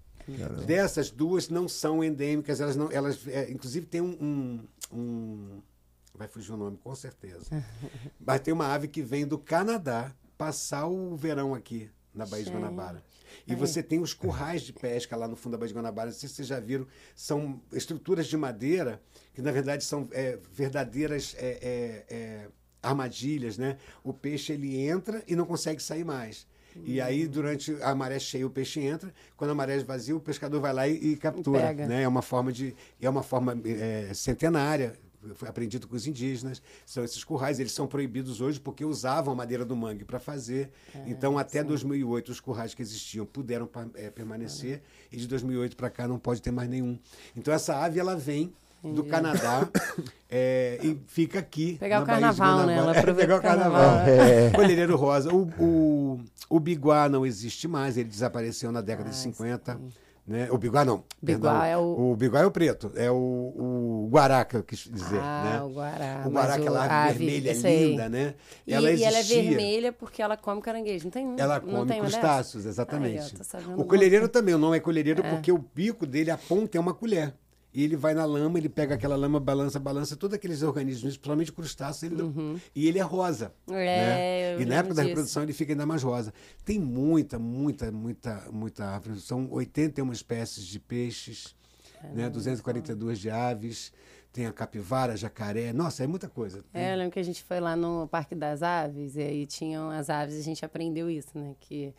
Dessas duas não são endêmicas, elas não, elas, é, inclusive tem um, um- um- vai fugir o nome com certeza, mas tem uma ave que vem do Canadá passar o verão aqui na Baía de Guanabara. E Aí. você tem os currais de pesca lá no fundo da Baía de Guanabara. Não sei se vocês já viram. São estruturas de madeira que, na verdade, são é, verdadeiras é, é, é, armadilhas, né? O peixe, ele entra e não consegue sair mais. E aí, durante a maré cheia, o peixe entra. Quando a maré esvazia, o pescador vai lá e, e captura. pega. Né? É uma forma de. É uma forma é, centenária. Foi aprendido com os indígenas. São esses currais, eles são proibidos hoje porque usavam a madeira do mangue para fazer. então, até 2008, os currais que existiam puderam eh, permanecer. E de 2008 para cá não pode ter mais nenhum. Então, essa ave ela vem do Canadá eh, e fica aqui. Pegar na o carnaval, né? Ela aproveita pegar o carnaval. É. Colhereiro rosa. O, o, o biguá não existe mais, ele desapareceu na década de 50. Né? O biguá não. Biguá perdão. é o- O biguá é o preto. É o, o guará que eu quis dizer. Ah, né? o guará. O guará, aquela o ave vermelha linda, né? E ela e ela é vermelha porque ela come caranguejo. Não tem um? Ela não come tem uma crustáceos, exatamente. Ó, tá o colhereiro também, o nome é colhereiro porque o bico dele, a ponta é uma colher. E ele vai na lama, ele pega aquela lama, balança, balança, todos aqueles organismos, principalmente crustáceos, ele não- e ele é rosa. Uhum. É, né? E na época lembro da disso. reprodução ele fica ainda mais rosa. Tem muita, muita, muita, muita árvore. São 81 espécies de peixes, né? 242 de aves. Tem a capivara, jacaré. Nossa, é muita coisa. É, eu lembro que a gente foi lá no Parque das Aves e aí tinham as aves a gente aprendeu isso, né? Que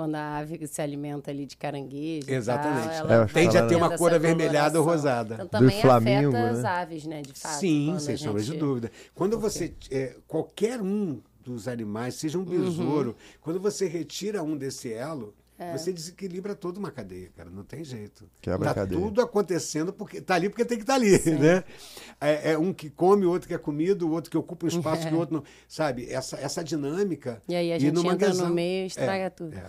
quando a ave se alimenta ali de caranguejo. Exatamente. tal, É, ela vai Tende a ter uma cor avermelhada ou rosada. Então Do também flamingo, afeta as né? aves, né? De fato. Sim, sem a sombra de gente- dúvida. Quando você. é, qualquer um dos animais, seja um besouro, quando você retira um desse elo, você desequilibra toda uma cadeia, cara. Não tem jeito. Quebra a tá cadeia. tudo acontecendo porque tá ali porque tem que estar ali, né? É, é um que come, o outro que é comido, o outro que ocupa um espaço que o outro não. Sabe? Essa, essa dinâmica. E aí a gente no entra no meio e estraga É, tudo. é.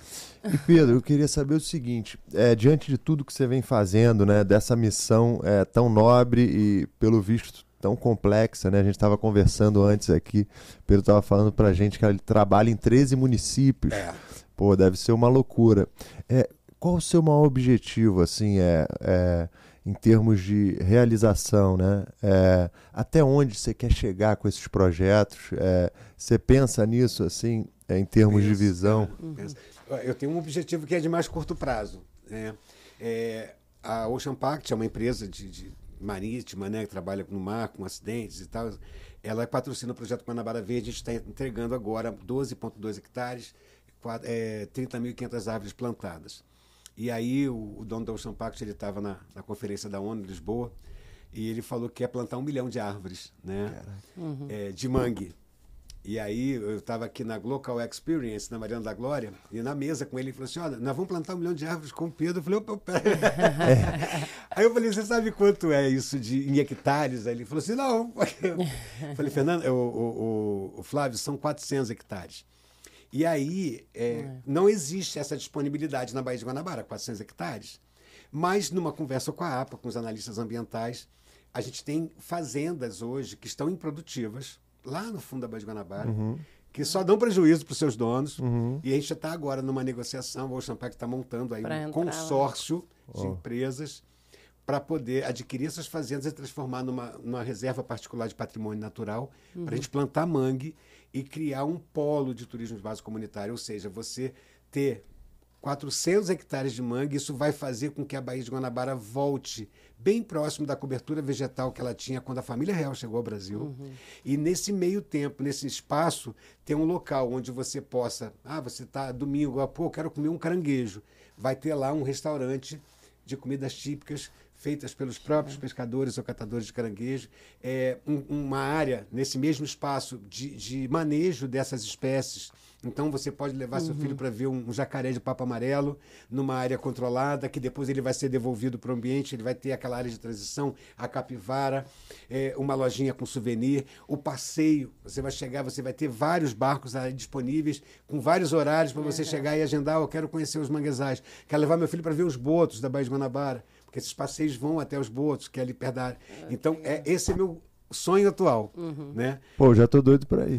E Pedro, eu queria saber o seguinte: é, diante de tudo que você vem fazendo, né, dessa missão é, tão nobre e, pelo visto, tão complexa, né? A gente estava conversando antes aqui, o Pedro estava falando pra gente que ele trabalha em 13 municípios. É. Pô, deve ser uma loucura. É, qual o seu maior objetivo, assim, é, é, em termos de realização, né? É, até onde você quer chegar com esses projetos? É, você pensa nisso, assim, é, em termos de Penso, visão? cara, penso. Eu tenho um objetivo que é de mais curto prazo. né? É, a Ocean Pact é uma empresa de, de marítima, né, que trabalha no mar, com acidentes e tal. Ela patrocina o projeto Guanabara Verde. A gente está entregando agora 12,2 hectares, é, 30.500 árvores plantadas. E aí o, o dono da Ocean Pact ele estava na, na conferência da ONU em Lisboa e ele falou que ia plantar um milhão de árvores, né, é, de mangue. E aí eu estava aqui na Local Experience, na Mariana da Glória, e na mesa com ele, ele falou assim, olha, nós vamos plantar um milhão de árvores com o Pedro. Eu falei, opa, pera. Aí eu falei, você sabe quanto é isso de, em hectares? Aí ele falou assim, não. Eu falei, Fernando, o, o, o- o Flávio, são 400 hectares. E aí é, não existe essa disponibilidade na Baía de Guanabara, 400 hectares. Mas numa conversa com a APA, com os analistas ambientais, a gente tem fazendas hoje que estão improdutivas, lá no fundo da Baía de Guanabara, que só dão prejuízo para os seus donos. E a gente está agora numa negociação, o Ocean Park está montando aí Pra um entrar lá. consórcio de empresas para poder adquirir essas fazendas e transformar numa, numa reserva particular de patrimônio natural, para a gente plantar mangue e criar um polo de turismo de base comunitária, ou seja, você ter 400 hectares de mangue, isso vai fazer com que a Baía de Guanabara volte bem próximo da cobertura vegetal que ela tinha quando a família real chegou ao Brasil. E nesse meio tempo, nesse espaço, ter um local onde você possa, ah, você está domingo, ah, pô, eu quero comer um caranguejo. Vai ter lá um restaurante de comidas típicas feitas pelos próprios pescadores ou catadores de caranguejo, é, um- uma área nesse mesmo espaço de, de manejo dessas espécies. Então você pode levar seu filho para ver um, um jacaré de papo amarelo numa área controlada, que depois ele vai ser devolvido para o ambiente, ele vai ter aquela área de transição, a capivara, é, uma lojinha com souvenir, o passeio. Você vai chegar, você vai ter vários barcos disponíveis, com vários horários para você chegar e agendar. Eu quero conhecer os manguezais, quero levar meu filho para ver os botos da Baía de Guanabara, porque esses passeios vão até os botos, que é ali perto da área. Então, é, esse é meu sonho atual, né? Pô, já tô doido por aí.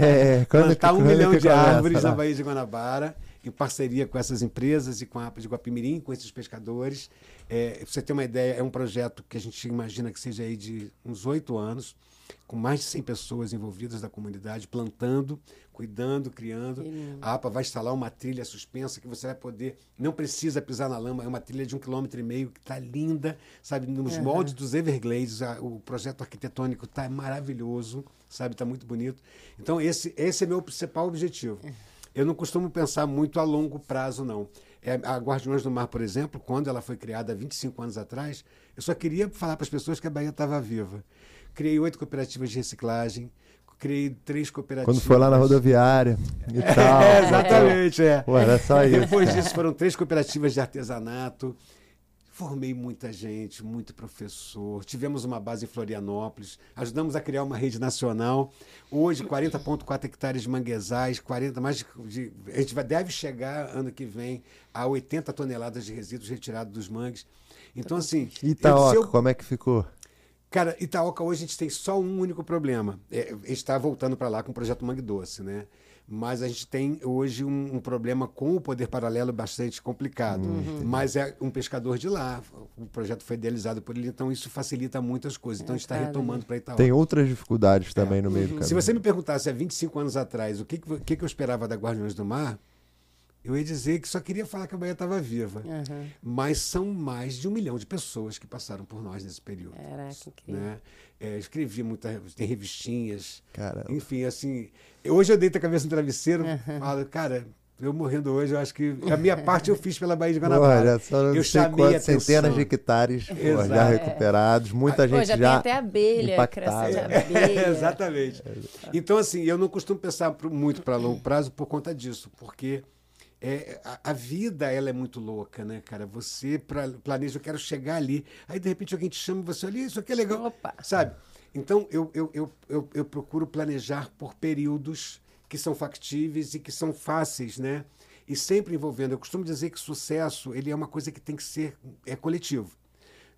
é, quando plantar um quando milhão de árvores lá? na Baía de Guanabara em parceria com essas empresas e com a APA de Guapimirim, com esses pescadores. É, pra você ter uma ideia, é um projeto que a gente imagina que seja aí de uns oito anos, com mais de 100 pessoas envolvidas da comunidade, plantando, cuidando, criando. A APA vai instalar uma trilha suspensa que você vai poder, não precisa pisar na lama, é uma trilha de um quilômetro e meio que está linda, sabe, nos Uhum. moldes dos Everglades, a- o projeto arquitetônico está maravilhoso, sabe, está muito bonito. Então esse, esse é meu principal objetivo. Eu não costumo pensar muito a longo prazo, não. É, a Guardiões do Mar, por exemplo, quando ela foi criada há 25 anos atrás, eu só queria falar para as pessoas que a Bahia estava viva. Criei oito cooperativas de reciclagem, criei três cooperativas. Quando foi lá na rodoviária e tal. É, exatamente, é. Pô, era só isso. Depois disso foram três cooperativas de artesanato. Formei muita gente, muito professor. Tivemos uma base em Florianópolis. Ajudamos a criar uma rede nacional. Hoje, 40,4 hectares de manguezais, 40, mais de, de- A gente deve chegar ano que vem a 80 toneladas de resíduos retirados dos mangues. Então, assim. E eu- Itaoca, se eu- como é que ficou? Cara, Itaoca hoje a gente tem só um único problema. É, a gente está voltando para lá com o projeto Mangue Doce, né? Mas a gente tem hoje um, um problema com o poder paralelo bastante complicado. Mas é um pescador de lá. O projeto foi idealizado por ele, então isso facilita muitas coisas. Então a gente está retomando para Itaoca. Tem outras dificuldades também no meio do caminho. Se você me perguntasse há 25 anos atrás o que, que que eu esperava da Guardiões do Mar, eu ia dizer que só queria falar que a Bahia estava viva. Aham. Mas são mais de um milhão de pessoas que passaram por nós nesse período. Caraca, incrível. Né? É, escrevi muita, tem revistinhas. Caramba. Enfim, assim. Hoje eu deito a cabeça no travesseiro e falo, cara, eu morrendo hoje, eu acho que a minha parte eu fiz pela Bahia de Guanabara. já são não eu sei quantas, centenas de hectares pô, já recuperados. Muita Pô, gente já, já, tem até abelha, impactada. de abelha. É, exatamente. Então, assim, eu não costumo pensar muito para longo prazo por conta disso, porque é, a, a vida ela é muito louca, né, cara? Você pra, planeja, eu quero chegar ali, aí de repente alguém te chama e você olha, isso aqui é legal, Opa. sabe? Então, eu, eu, eu, eu, eu procuro planejar por períodos que são factíveis e que são fáceis, né? E sempre envolvendo. Eu costumo dizer que sucesso ele é uma coisa que tem que ser é coletivo.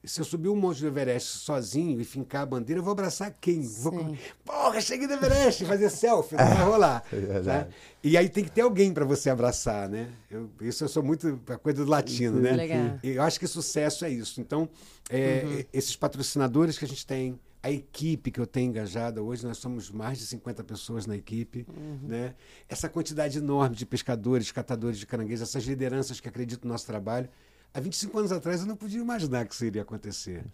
Se eu subir um monte do Everest sozinho e fincar a bandeira, eu vou abraçar quem? Vou, porra, cheguei do Everest, fazer selfie, não vai rolar. É né? E aí tem que ter alguém para você abraçar, né? Eu, isso eu sou muito a coisa do latino, né? Legal. E Eu acho que sucesso é isso. Então, é, esses patrocinadores que a gente tem, a equipe que eu tenho engajada hoje, nós somos mais de 50 pessoas na equipe, né? Essa quantidade enorme de pescadores, catadores de caranguejos, essas lideranças que acreditam no nosso trabalho. Há 25 anos atrás eu não podia imaginar que isso iria acontecer.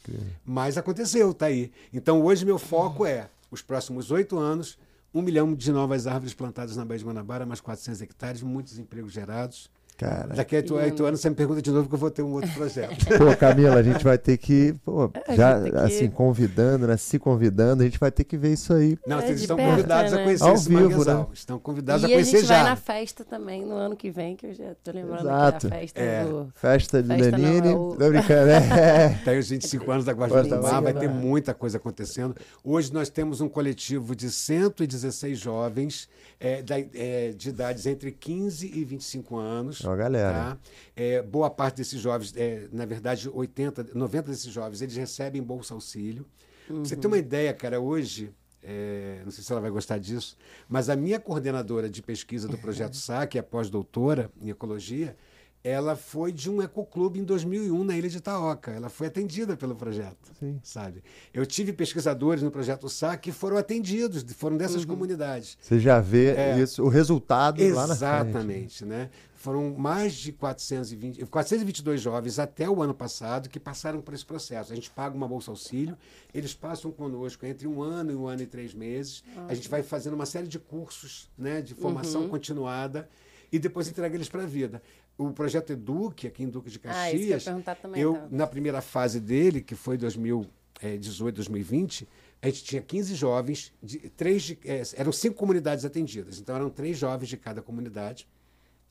Mas aconteceu, tá aí. Então hoje meu foco é os próximos oito anos, um milhão de novas árvores plantadas na Baía de Guanabara, mais 400 hectares, muitos empregos gerados. Cara. Daqui a oito, anos você me pergunta de novo que eu vou ter um outro projeto. Pô, Camila, a gente vai ter que, pô, A já gente que- assim, convidando, né? Se convidando, a gente vai ter que ver isso aí. Não, É, vocês estão perto, convidados né? a conhecer Ao esse vivo, manguezal. né? Estão convidados E a a conhecer gente vai já. na festa também no ano que vem, que eu já tô lembrando Exato. aqui da festa É. do... Festa de Festa não, é o- brincando, né? Tem os 25 anos da Guarda do Guarda Mar, vai ter muita coisa acontecendo. Hoje nós temos um coletivo de 116 jovens é, da- é, de idades entre 15 e 25 anos. Uma galera. tá? É, boa parte desses jovens, é, na verdade, 80, 90 desses jovens, eles recebem Bolsa Auxílio. Pra Você tem uma ideia, cara, hoje, é, não sei se ela vai gostar disso, mas a minha coordenadora de pesquisa do Projeto SA, que é pós-doutora em ecologia, ela foi de um ecoclube em 2001 na ilha de Itaoca. Ela foi atendida pelo projeto, Sim. sabe? Eu tive pesquisadores no Projeto SA que foram atendidos, foram dessas comunidades. Você já vê É. isso, o resultado lá na frente. Exatamente, né? Foram mais de 420, 422 jovens até o ano passado que passaram por esse processo. A gente paga uma bolsa auxílio, eles passam conosco entre um ano e um ano e três meses. A gente vai fazendo uma série de cursos, né, de formação continuada e depois entrega eles para a vida. O projeto Eduque, aqui em Duque de Ah, isso que eu Caxias, também, eu, então. na primeira fase dele, que foi 2018, 2020, a gente tinha 15 jovens, de, três de, eh, eram cinco comunidades atendidas. Então, eram três jovens de cada comunidade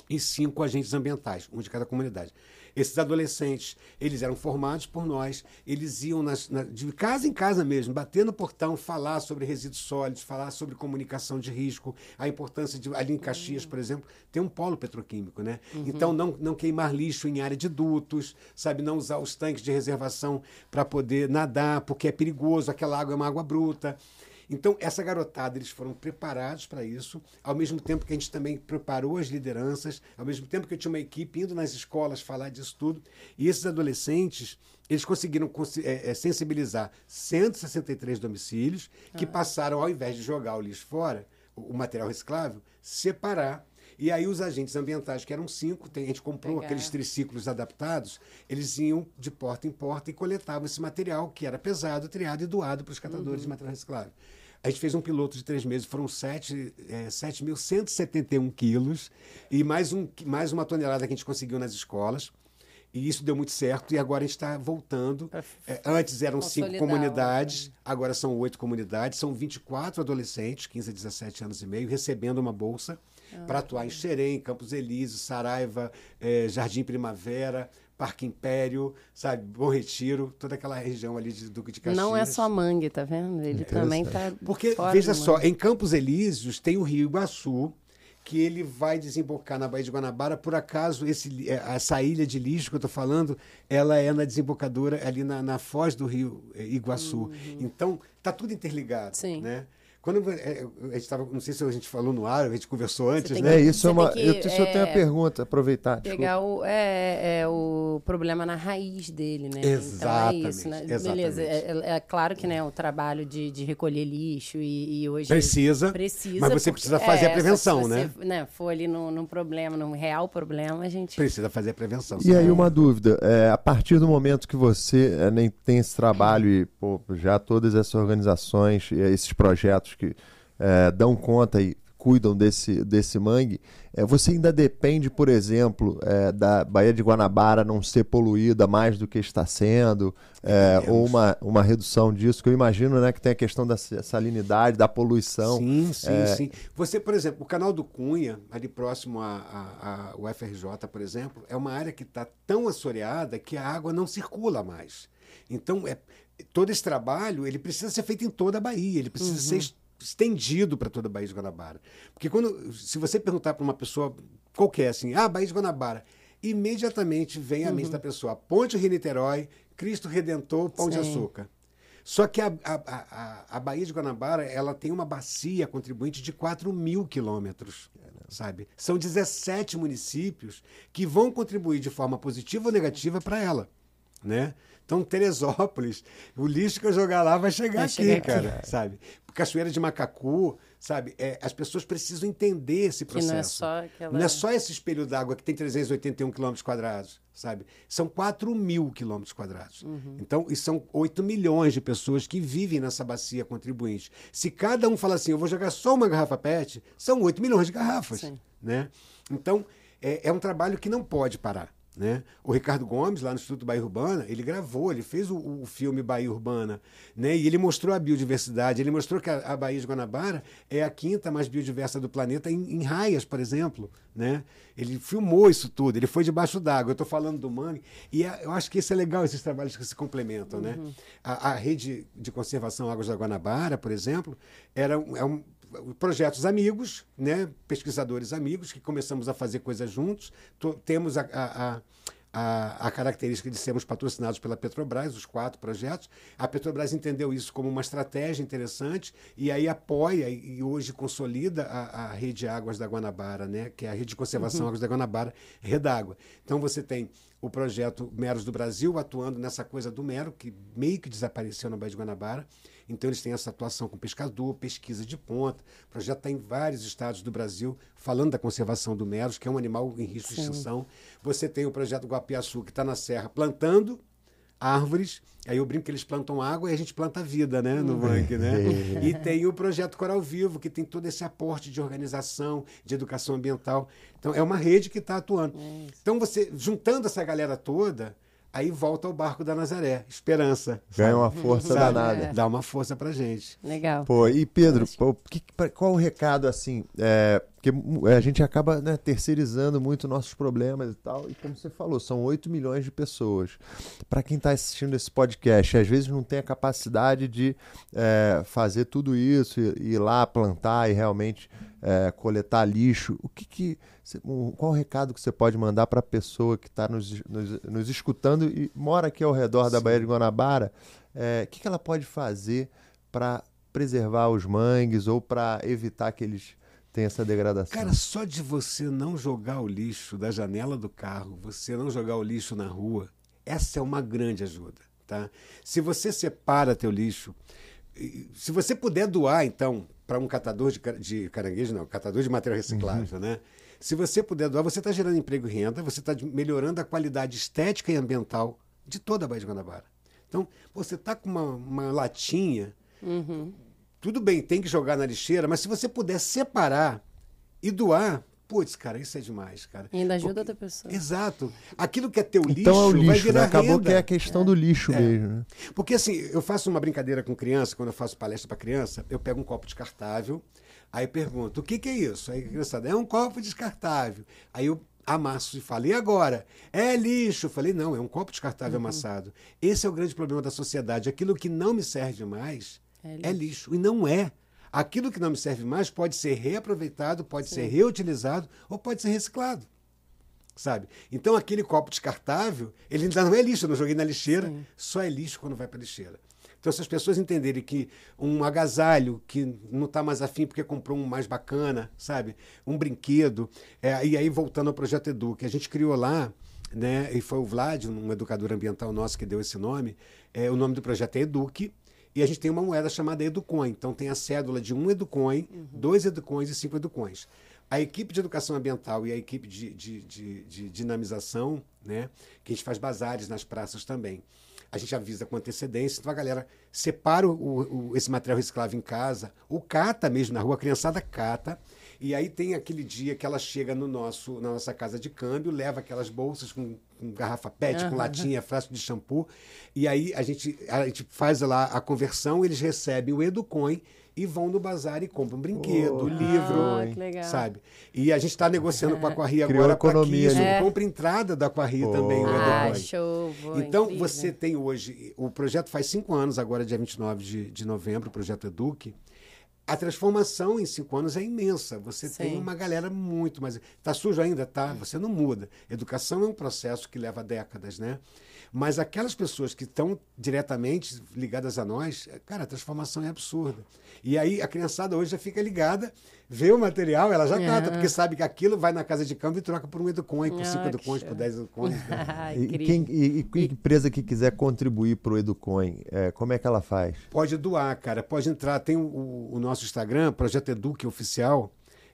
e cinco agentes ambientais, um de cada comunidade. Esses adolescentes, eles eram formados por nós, eles iam nas- na- de casa em casa mesmo, bater no portão, falar sobre resíduos sólidos, falar sobre comunicação de risco, a importância de, ali em Caxias, por exemplo, tem um polo petroquímico, né? Então, não, não queimar lixo em área de dutos, sabe? Não usar os tanques de reservação para poder nadar, porque é perigoso, aquela água é uma água bruta. Então, essa garotada, eles foram preparados para isso, ao mesmo tempo que a gente também preparou as lideranças, ao mesmo tempo que eu tinha uma equipe indo nas escolas falar disso tudo. E esses adolescentes, eles conseguiram é, sensibilizar 163 domicílios que ah. passaram, ao invés de jogar o lixo fora, o material reciclável, separar e aí os agentes ambientais, que eram cinco, a gente comprou Pegar. aqueles triciclos adaptados, eles iam de porta em porta e coletavam esse material, que era pesado, triado e doado para os catadores uhum. de material reciclável. A gente fez um piloto de três meses, foram 7.171 é, quilos e mais, um, mais uma tonelada que a gente conseguiu nas escolas. E isso deu muito certo e agora a gente está voltando. É, antes eram cinco comunidades, né? agora são oito comunidades, são 24 adolescentes, 15 a 17 anos e meio, recebendo uma bolsa ah, para atuar em Xerém, Campos Elíseos, Saraiva, eh, Jardim Primavera, Parque Império, sabe, Bom Retiro, toda aquela região ali de Duque de Caxias. Não é só mangue, tá vendo? Ele também está Porque, veja só, em Campos Elíseos tem o Rio Iguaçu, que ele vai desembocar na Baía de Guanabara. Por acaso, esse, eh, essa ilha de lixo que eu estou falando, ela é na desembocadora ali na, na foz do Rio eh, Iguaçu. Uhum. Então, está tudo interligado. Sim. Né? Quando é, a gente estava, não sei se a gente falou no ar, a gente conversou antes, né? Que, é isso é uma. Que, eu, eu tenho uma pergunta, aproveitar. Pegar o, é, é, o problema na raiz dele, né? Exatamente. Então é isso, né? Exatamente. Beleza. É, é, é, claro que né, o trabalho de, de recolher lixo e, e hoje. Precisa. Precisa. Mas você precisa fazer a prevenção, se né? Você, né? For ali num, num problema, num real problema, a gente. Precisa fazer a prevenção. E aí, uma dúvida. a partir do momento que você nem tem esse trabalho e pô, já todas essas organizações, esses projetos que é, dão conta e cuidam desse, desse mangue, é, você ainda depende, por exemplo, é, da Baía de Guanabara não ser poluída mais do que está sendo, é, ou uma, uma redução disso, que eu imagino né, que tem a questão da salinidade, da poluição. Sim, sim, é... sim. Você, por exemplo, o canal do Cunha, ali próximo ao FRJ, por exemplo, é uma área que está tão assoreada que a água não circula mais. Então, é, todo esse trabalho ele precisa ser feito em toda a Bahia, ele precisa uhum. ser estendido para toda a Baía de Guanabara. Porque quando, se você perguntar para uma pessoa qualquer assim, ah, Baía de Guanabara, imediatamente vem à uhum. mente da pessoa Ponte Rio-Niterói, Cristo Redentor, Pão Sim. de Açúcar. Só que a, a, a, a, Baía de Guanabara ela tem uma bacia contribuinte de 4 mil quilômetros, sabe? São 17 municípios que vão contribuir de forma positiva ou negativa para ela, né? Então, Teresópolis, o lixo que eu jogar lá vai chegar vai aqui, chegar cara, aqui. sabe? Cachoeira de Macacu, sabe? É, as pessoas precisam entender esse processo. Que não é só aquela... Não é só esse espelho d'água que tem 381 quilômetros quadrados, sabe? São 4 mil quilômetros quadrados. Uhum. Então, e são 8 milhões de pessoas que vivem nessa bacia contribuinte. Se cada um fala assim, eu vou jogar só uma garrafa PET, são 8 milhões de garrafas, Sim. né? Então, é, é um trabalho que não pode parar. Né? O Ricardo Gomes, lá no Instituto Bahia Urbana, ele gravou, ele fez o, o, filme Bahia Urbana, né? e ele mostrou a biodiversidade, ele mostrou que a, a Bahia de Guanabara é a quinta mais biodiversa do planeta em, em raias, por exemplo. Né? Ele filmou isso tudo, ele foi debaixo d'água. Eu estou falando do mangue, e é, eu acho que isso é legal, esses trabalhos que se complementam. Né? Uhum. Né? A, a, rede de conservação Águas da Guanabara, por exemplo, era é um projetos amigos, né? pesquisadores amigos, que começamos a fazer coisas juntos. temos a, a, a, a, característica de sermos patrocinados pela Petrobras, os quatro projetos. A Petrobras entendeu isso como uma estratégia interessante e aí apoia e hoje consolida a, a rede Águas da Guanabara, né? que é a rede de conservação uhum. Águas da Guanabara, Redágua. Então você tem o projeto Meros do Brasil atuando nessa coisa do mero, que meio que desapareceu na Baía de Guanabara. Então, eles têm essa atuação com pescador, pesquisa de ponta. O projeto está em vários estados do Brasil falando da conservação do meros, que é um animal em risco de extinção. Você tem o projeto Guapiaçu, que está na Serra plantando árvores. Aí eu brinco que eles plantam água e a gente planta vida, né, no mangue, né? e tem o projeto Coral Vivo, que tem todo esse aporte de organização, de educação ambiental. Então é uma rede que está atuando. É então você juntando essa galera toda, Aí volta ao barco da Nazaré, esperança. Ganha uma força sabe? danada. É. Dá uma força pra gente. Legal. Pô, e Pedro, pô, que, qual o recado assim? É, porque a gente acaba né, terceirizando muito nossos problemas e tal. E como você falou, são 8 milhões de pessoas. Para quem está assistindo esse podcast, às vezes não tem a capacidade de é, fazer tudo isso, e ir lá plantar e realmente é, coletar lixo. O que, que qual o recado que você pode mandar para a pessoa que está nos, nos, nos, escutando e mora aqui ao redor Sim. da Baía de Guanabara? É, o que, que ela pode fazer para preservar os mangues ou para evitar que eles tenham essa degradação? Cara, só de você não jogar o lixo da janela do carro, você não jogar o lixo na rua, essa é uma grande ajuda, tá? Se você separa teu lixo, se você puder doar, então, para um catador de, de caranguejo, não, catador de material reciclável, uhum. né? Se você puder doar, você está gerando emprego e renda, você está melhorando a qualidade estética e ambiental de toda a Baía de Guanabara. Então, você está com uma, uma latinha, uhum. Tudo bem, tem que jogar na lixeira, mas se você puder separar e doar, Putz, cara, isso é demais, cara. E ainda ajuda Porque, outra pessoa. Exato. Aquilo que é teu lixo, então é o lixo vai virar né? Acabou renda. que é a questão é. do lixo é. mesmo. Né? Porque assim, eu faço uma brincadeira com criança, quando eu faço palestra para criança, eu pego um copo descartável, aí pergunto, o que, que é isso? Aí a criança é um copo descartável. Aí eu amasso e falo, e agora? É lixo. Eu falei, não, é um copo descartável uhum. amassado. Esse é o grande problema da sociedade. Aquilo que não me serve mais é lixo. É lixo. E não é. Aquilo que não me serve mais pode ser reaproveitado, pode Sim. ser reutilizado ou pode ser reciclado. Sabe? Então aquele copo descartável, ele ainda não é lixo, eu não joguei na lixeira, Sim. só é lixo quando vai para a lixeira. Então, se as pessoas entenderem que um agasalho que não está mais afim porque comprou um mais bacana, sabe? Um brinquedo. É, e aí, voltando ao projeto Edu, que a gente criou lá, né? E foi o Vlad, um educador ambiental nosso, que deu esse nome. É, o nome do projeto é Eduque. E a gente tem uma moeda chamada Educoin. Então tem a cédula de um Educoin, uhum. dois Educoins e cinco Educoins. A equipe de educação ambiental e a equipe de, de, de, de dinamização, né, que a gente faz bazares nas praças também. A gente avisa com antecedência, então a galera separa o, o, esse material reciclável em casa, o cata mesmo na rua, a criançada cata, e aí tem aquele dia que ela chega no nosso, na nossa casa de câmbio, leva aquelas bolsas com, com garrafa PET, uhum. com latinha, frasco de shampoo. E aí a gente, a gente faz lá a conversão, eles recebem o Educoin e vão no bazar e compram um brinquedo, oh, livro, ah, sabe? E a gente está negociando com a Aquarri agora para que isso é. compre entrada da Aquarri oh. também. Ah, show, então, incrível. você tem hoje, o projeto faz cinco anos, agora dia 29 de, de novembro, o projeto Eduque a transformação em cinco anos é imensa. Você Sim. tem uma galera muito mais. Está sujo ainda? Tá. Você não muda. Educação é um processo que leva décadas, né? Mas aquelas pessoas que estão diretamente ligadas a nós, cara, a transformação é absurda. E aí a criançada hoje já fica ligada, vê o material, ela já é. trata, porque sabe que aquilo vai na casa de câmbio e troca por um Educoin, por 5 ah, Educoins, por 10 Educoins. Né? e, quem, e, e, empresa que quiser contribuir para o Educoin, é, como é que ela faz? Pode doar, cara. Pode entrar. Tem o, o nosso Instagram, Projeto Eduque Oficial.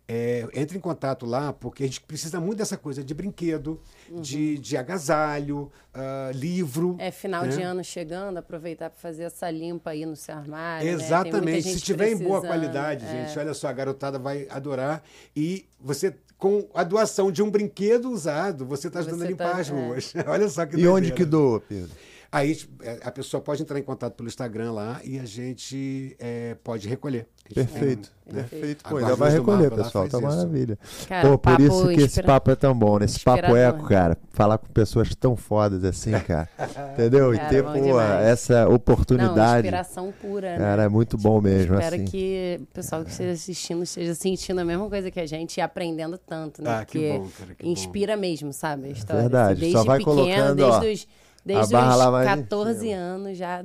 É, entre em contato lá, porque a gente precisa muito dessa coisa de brinquedo, uhum. de, de agasalho, uh, livro. É final né? de ano chegando, aproveitar para fazer essa limpa aí no seu armário. Né? Exatamente. Né? Se tiver em boa qualidade, é. gente, olha só, a garotada vai adorar. E você com a doação de um brinquedo usado, você está ajudando a limpar tá, as ruas. É. Olha só que E doideira. onde que doa, Pedro? Aí é, a pessoa pode entrar em contato pelo Instagram lá e a gente é, pode recolher. Perfeito, né? perfeito. Pô, ainda vai recolher, pessoal, tá isso. maravilha. Cara, Pô, por isso que esse papo é tão bom, né? Esse papo eco, cara, falar com pessoas tão fodas assim, cara. entendeu? Cara, e ter, pô, essa oportunidade. Não, inspiração pura, né? Cara, é muito bom mesmo, Espero assim. que o pessoal que esteja assistindo esteja sentindo a mesma coisa que a gente e aprendendo tanto, né? Ah, Porque que bom, cara, que inspira bom. mesmo, sabe? A história. Verdade, desde só vai pequeno, colocando, desde ó, os desde os 14 anos já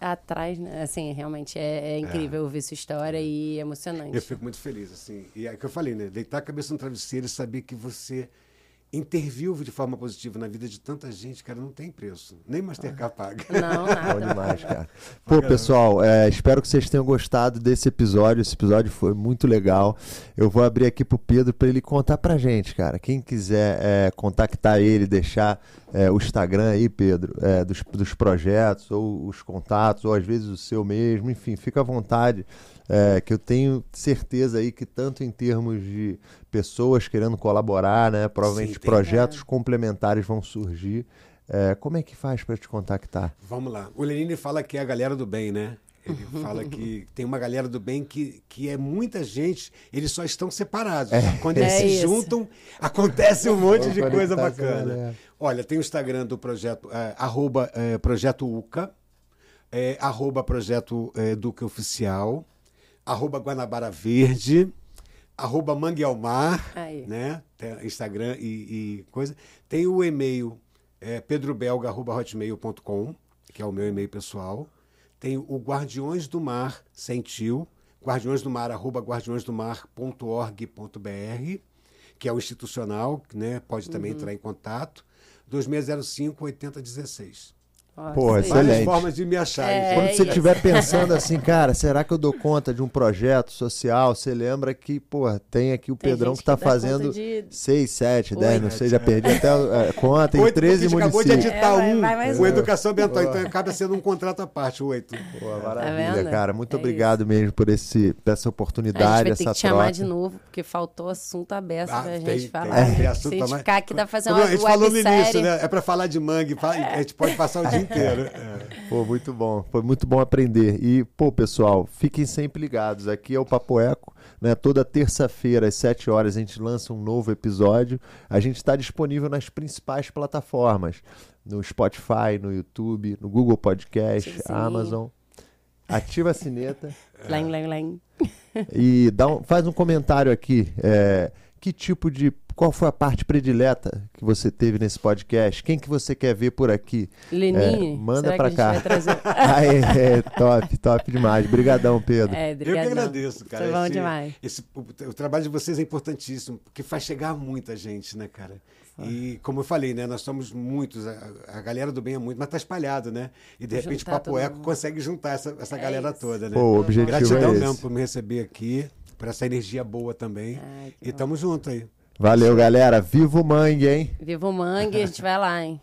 atrás, né? Assim, realmente é, é incrível é. ouvir sua história e emocionante. Eu fico muito feliz, assim. E é o que eu falei, né? Deitar a cabeça no travesseiro e saber que você interviu de forma positiva na vida de tanta gente, cara, não tem preço. Nem Mastercard paga. Não, nada. Bom demais, cara. Pô, pessoal, é, espero que vocês tenham gostado desse episódio. Esse episódio foi muito legal. Eu vou abrir aqui pro Pedro para ele contar pra gente, cara. Quem quiser é, contactar ele, deixar é, o Instagram aí, Pedro, é, dos, dos projetos, ou os contatos, ou às vezes o seu mesmo, enfim, fica à vontade é, que eu tenho certeza aí que tanto em termos de pessoas querendo colaborar, né, provavelmente Sim, projetos complementares vão surgir. É, como é que faz para te contactar? Vamos lá. O Lenine fala que é a galera do bem, né? Ele fala que tem uma galera do bem que, que é muita gente, eles só estão separados. É. Quando eles é se isso. juntam, acontece um monte de coisa bacana. Olha, tem o Instagram do projeto, é, arroba, é, projeto UCA, é, arroba projeto é, Duque Oficial arroba Guanabara Verde, arroba Manguealmar, né? Instagram e, e, coisa. Tem o e-mail é, pedrobelga.hotmail.com, que é o meu e-mail pessoal. Tem o Guardiões do Mar sem tio, Guardiões do Mar, arroba guardiõesdomar.org.br, que é o institucional, né? Pode também entrar em contato. 2605 8016. Porra, Isso aí. excelente. Várias formas de me achar. É. Quando você isso. estiver pensando assim, cara, será que eu dou conta de um projeto social? Você lembra que, porra, tem aqui o Tem Pedrão que tá conta fazendo de- 6, 7, 10, não sei, já perdi até a conta, em Oito, porque 13 a gente acabou de municípios. editar É, um, vai o um. Educação Ambiental, então acaba sendo um contrato à parte, oito. Pô, Tá maravilha, vendo? cara. Muito É obrigado mesmo por esse, por essa A gente oportunidade, vai essa ter que te troca. chamar de novo, porque faltou assunto aberto Ah, pra tem, gente tem, falar. tem assunto Se a gente ficar aqui, dá pra fazer uma a gente falou no início, né? É pra falar de mangue, a gente pode passar o dia inteiro. É. Pô, muito bom. Foi muito bom aprender. E, pô, pessoal, fiquem sempre ligados. Aqui é o Papo Eco, né? Toda terça-feira, às 7 horas, a gente lança um novo episódio. A gente está disponível nas principais plataformas: no Spotify, no YouTube, no Google Podcast, o sininho. Amazon. Ativa a sineta Lém, lém, lém. e dá um- faz um comentário aqui. é, que tipo de. Qual foi a parte predileta que você teve nesse podcast? Quem que você quer ver por aqui? Lenine, É, manda que cá. a gente vai trazer? Aê, é, top, top demais. Obrigadão, Pedro. É, Eu que agradeço, cara. Foi bom Esse- demais. esse- o, o trabalho de vocês é importantíssimo, porque faz chegar a muita gente, né, cara? E como eu falei, né, nós somos muitos, a, a galera do bem é muito, mas tá espalhado, né? E de repente o Papo Eco mundo. consegue juntar essa, essa É galera isso. toda, né? Pô, o objetivo Gratidão é esse. mesmo por me receber aqui, por essa energia boa também. Ai, e tamo junto aí. Valeu, galera. Viva o Mangue, hein? Viva o mangue, a gente vai lá, hein?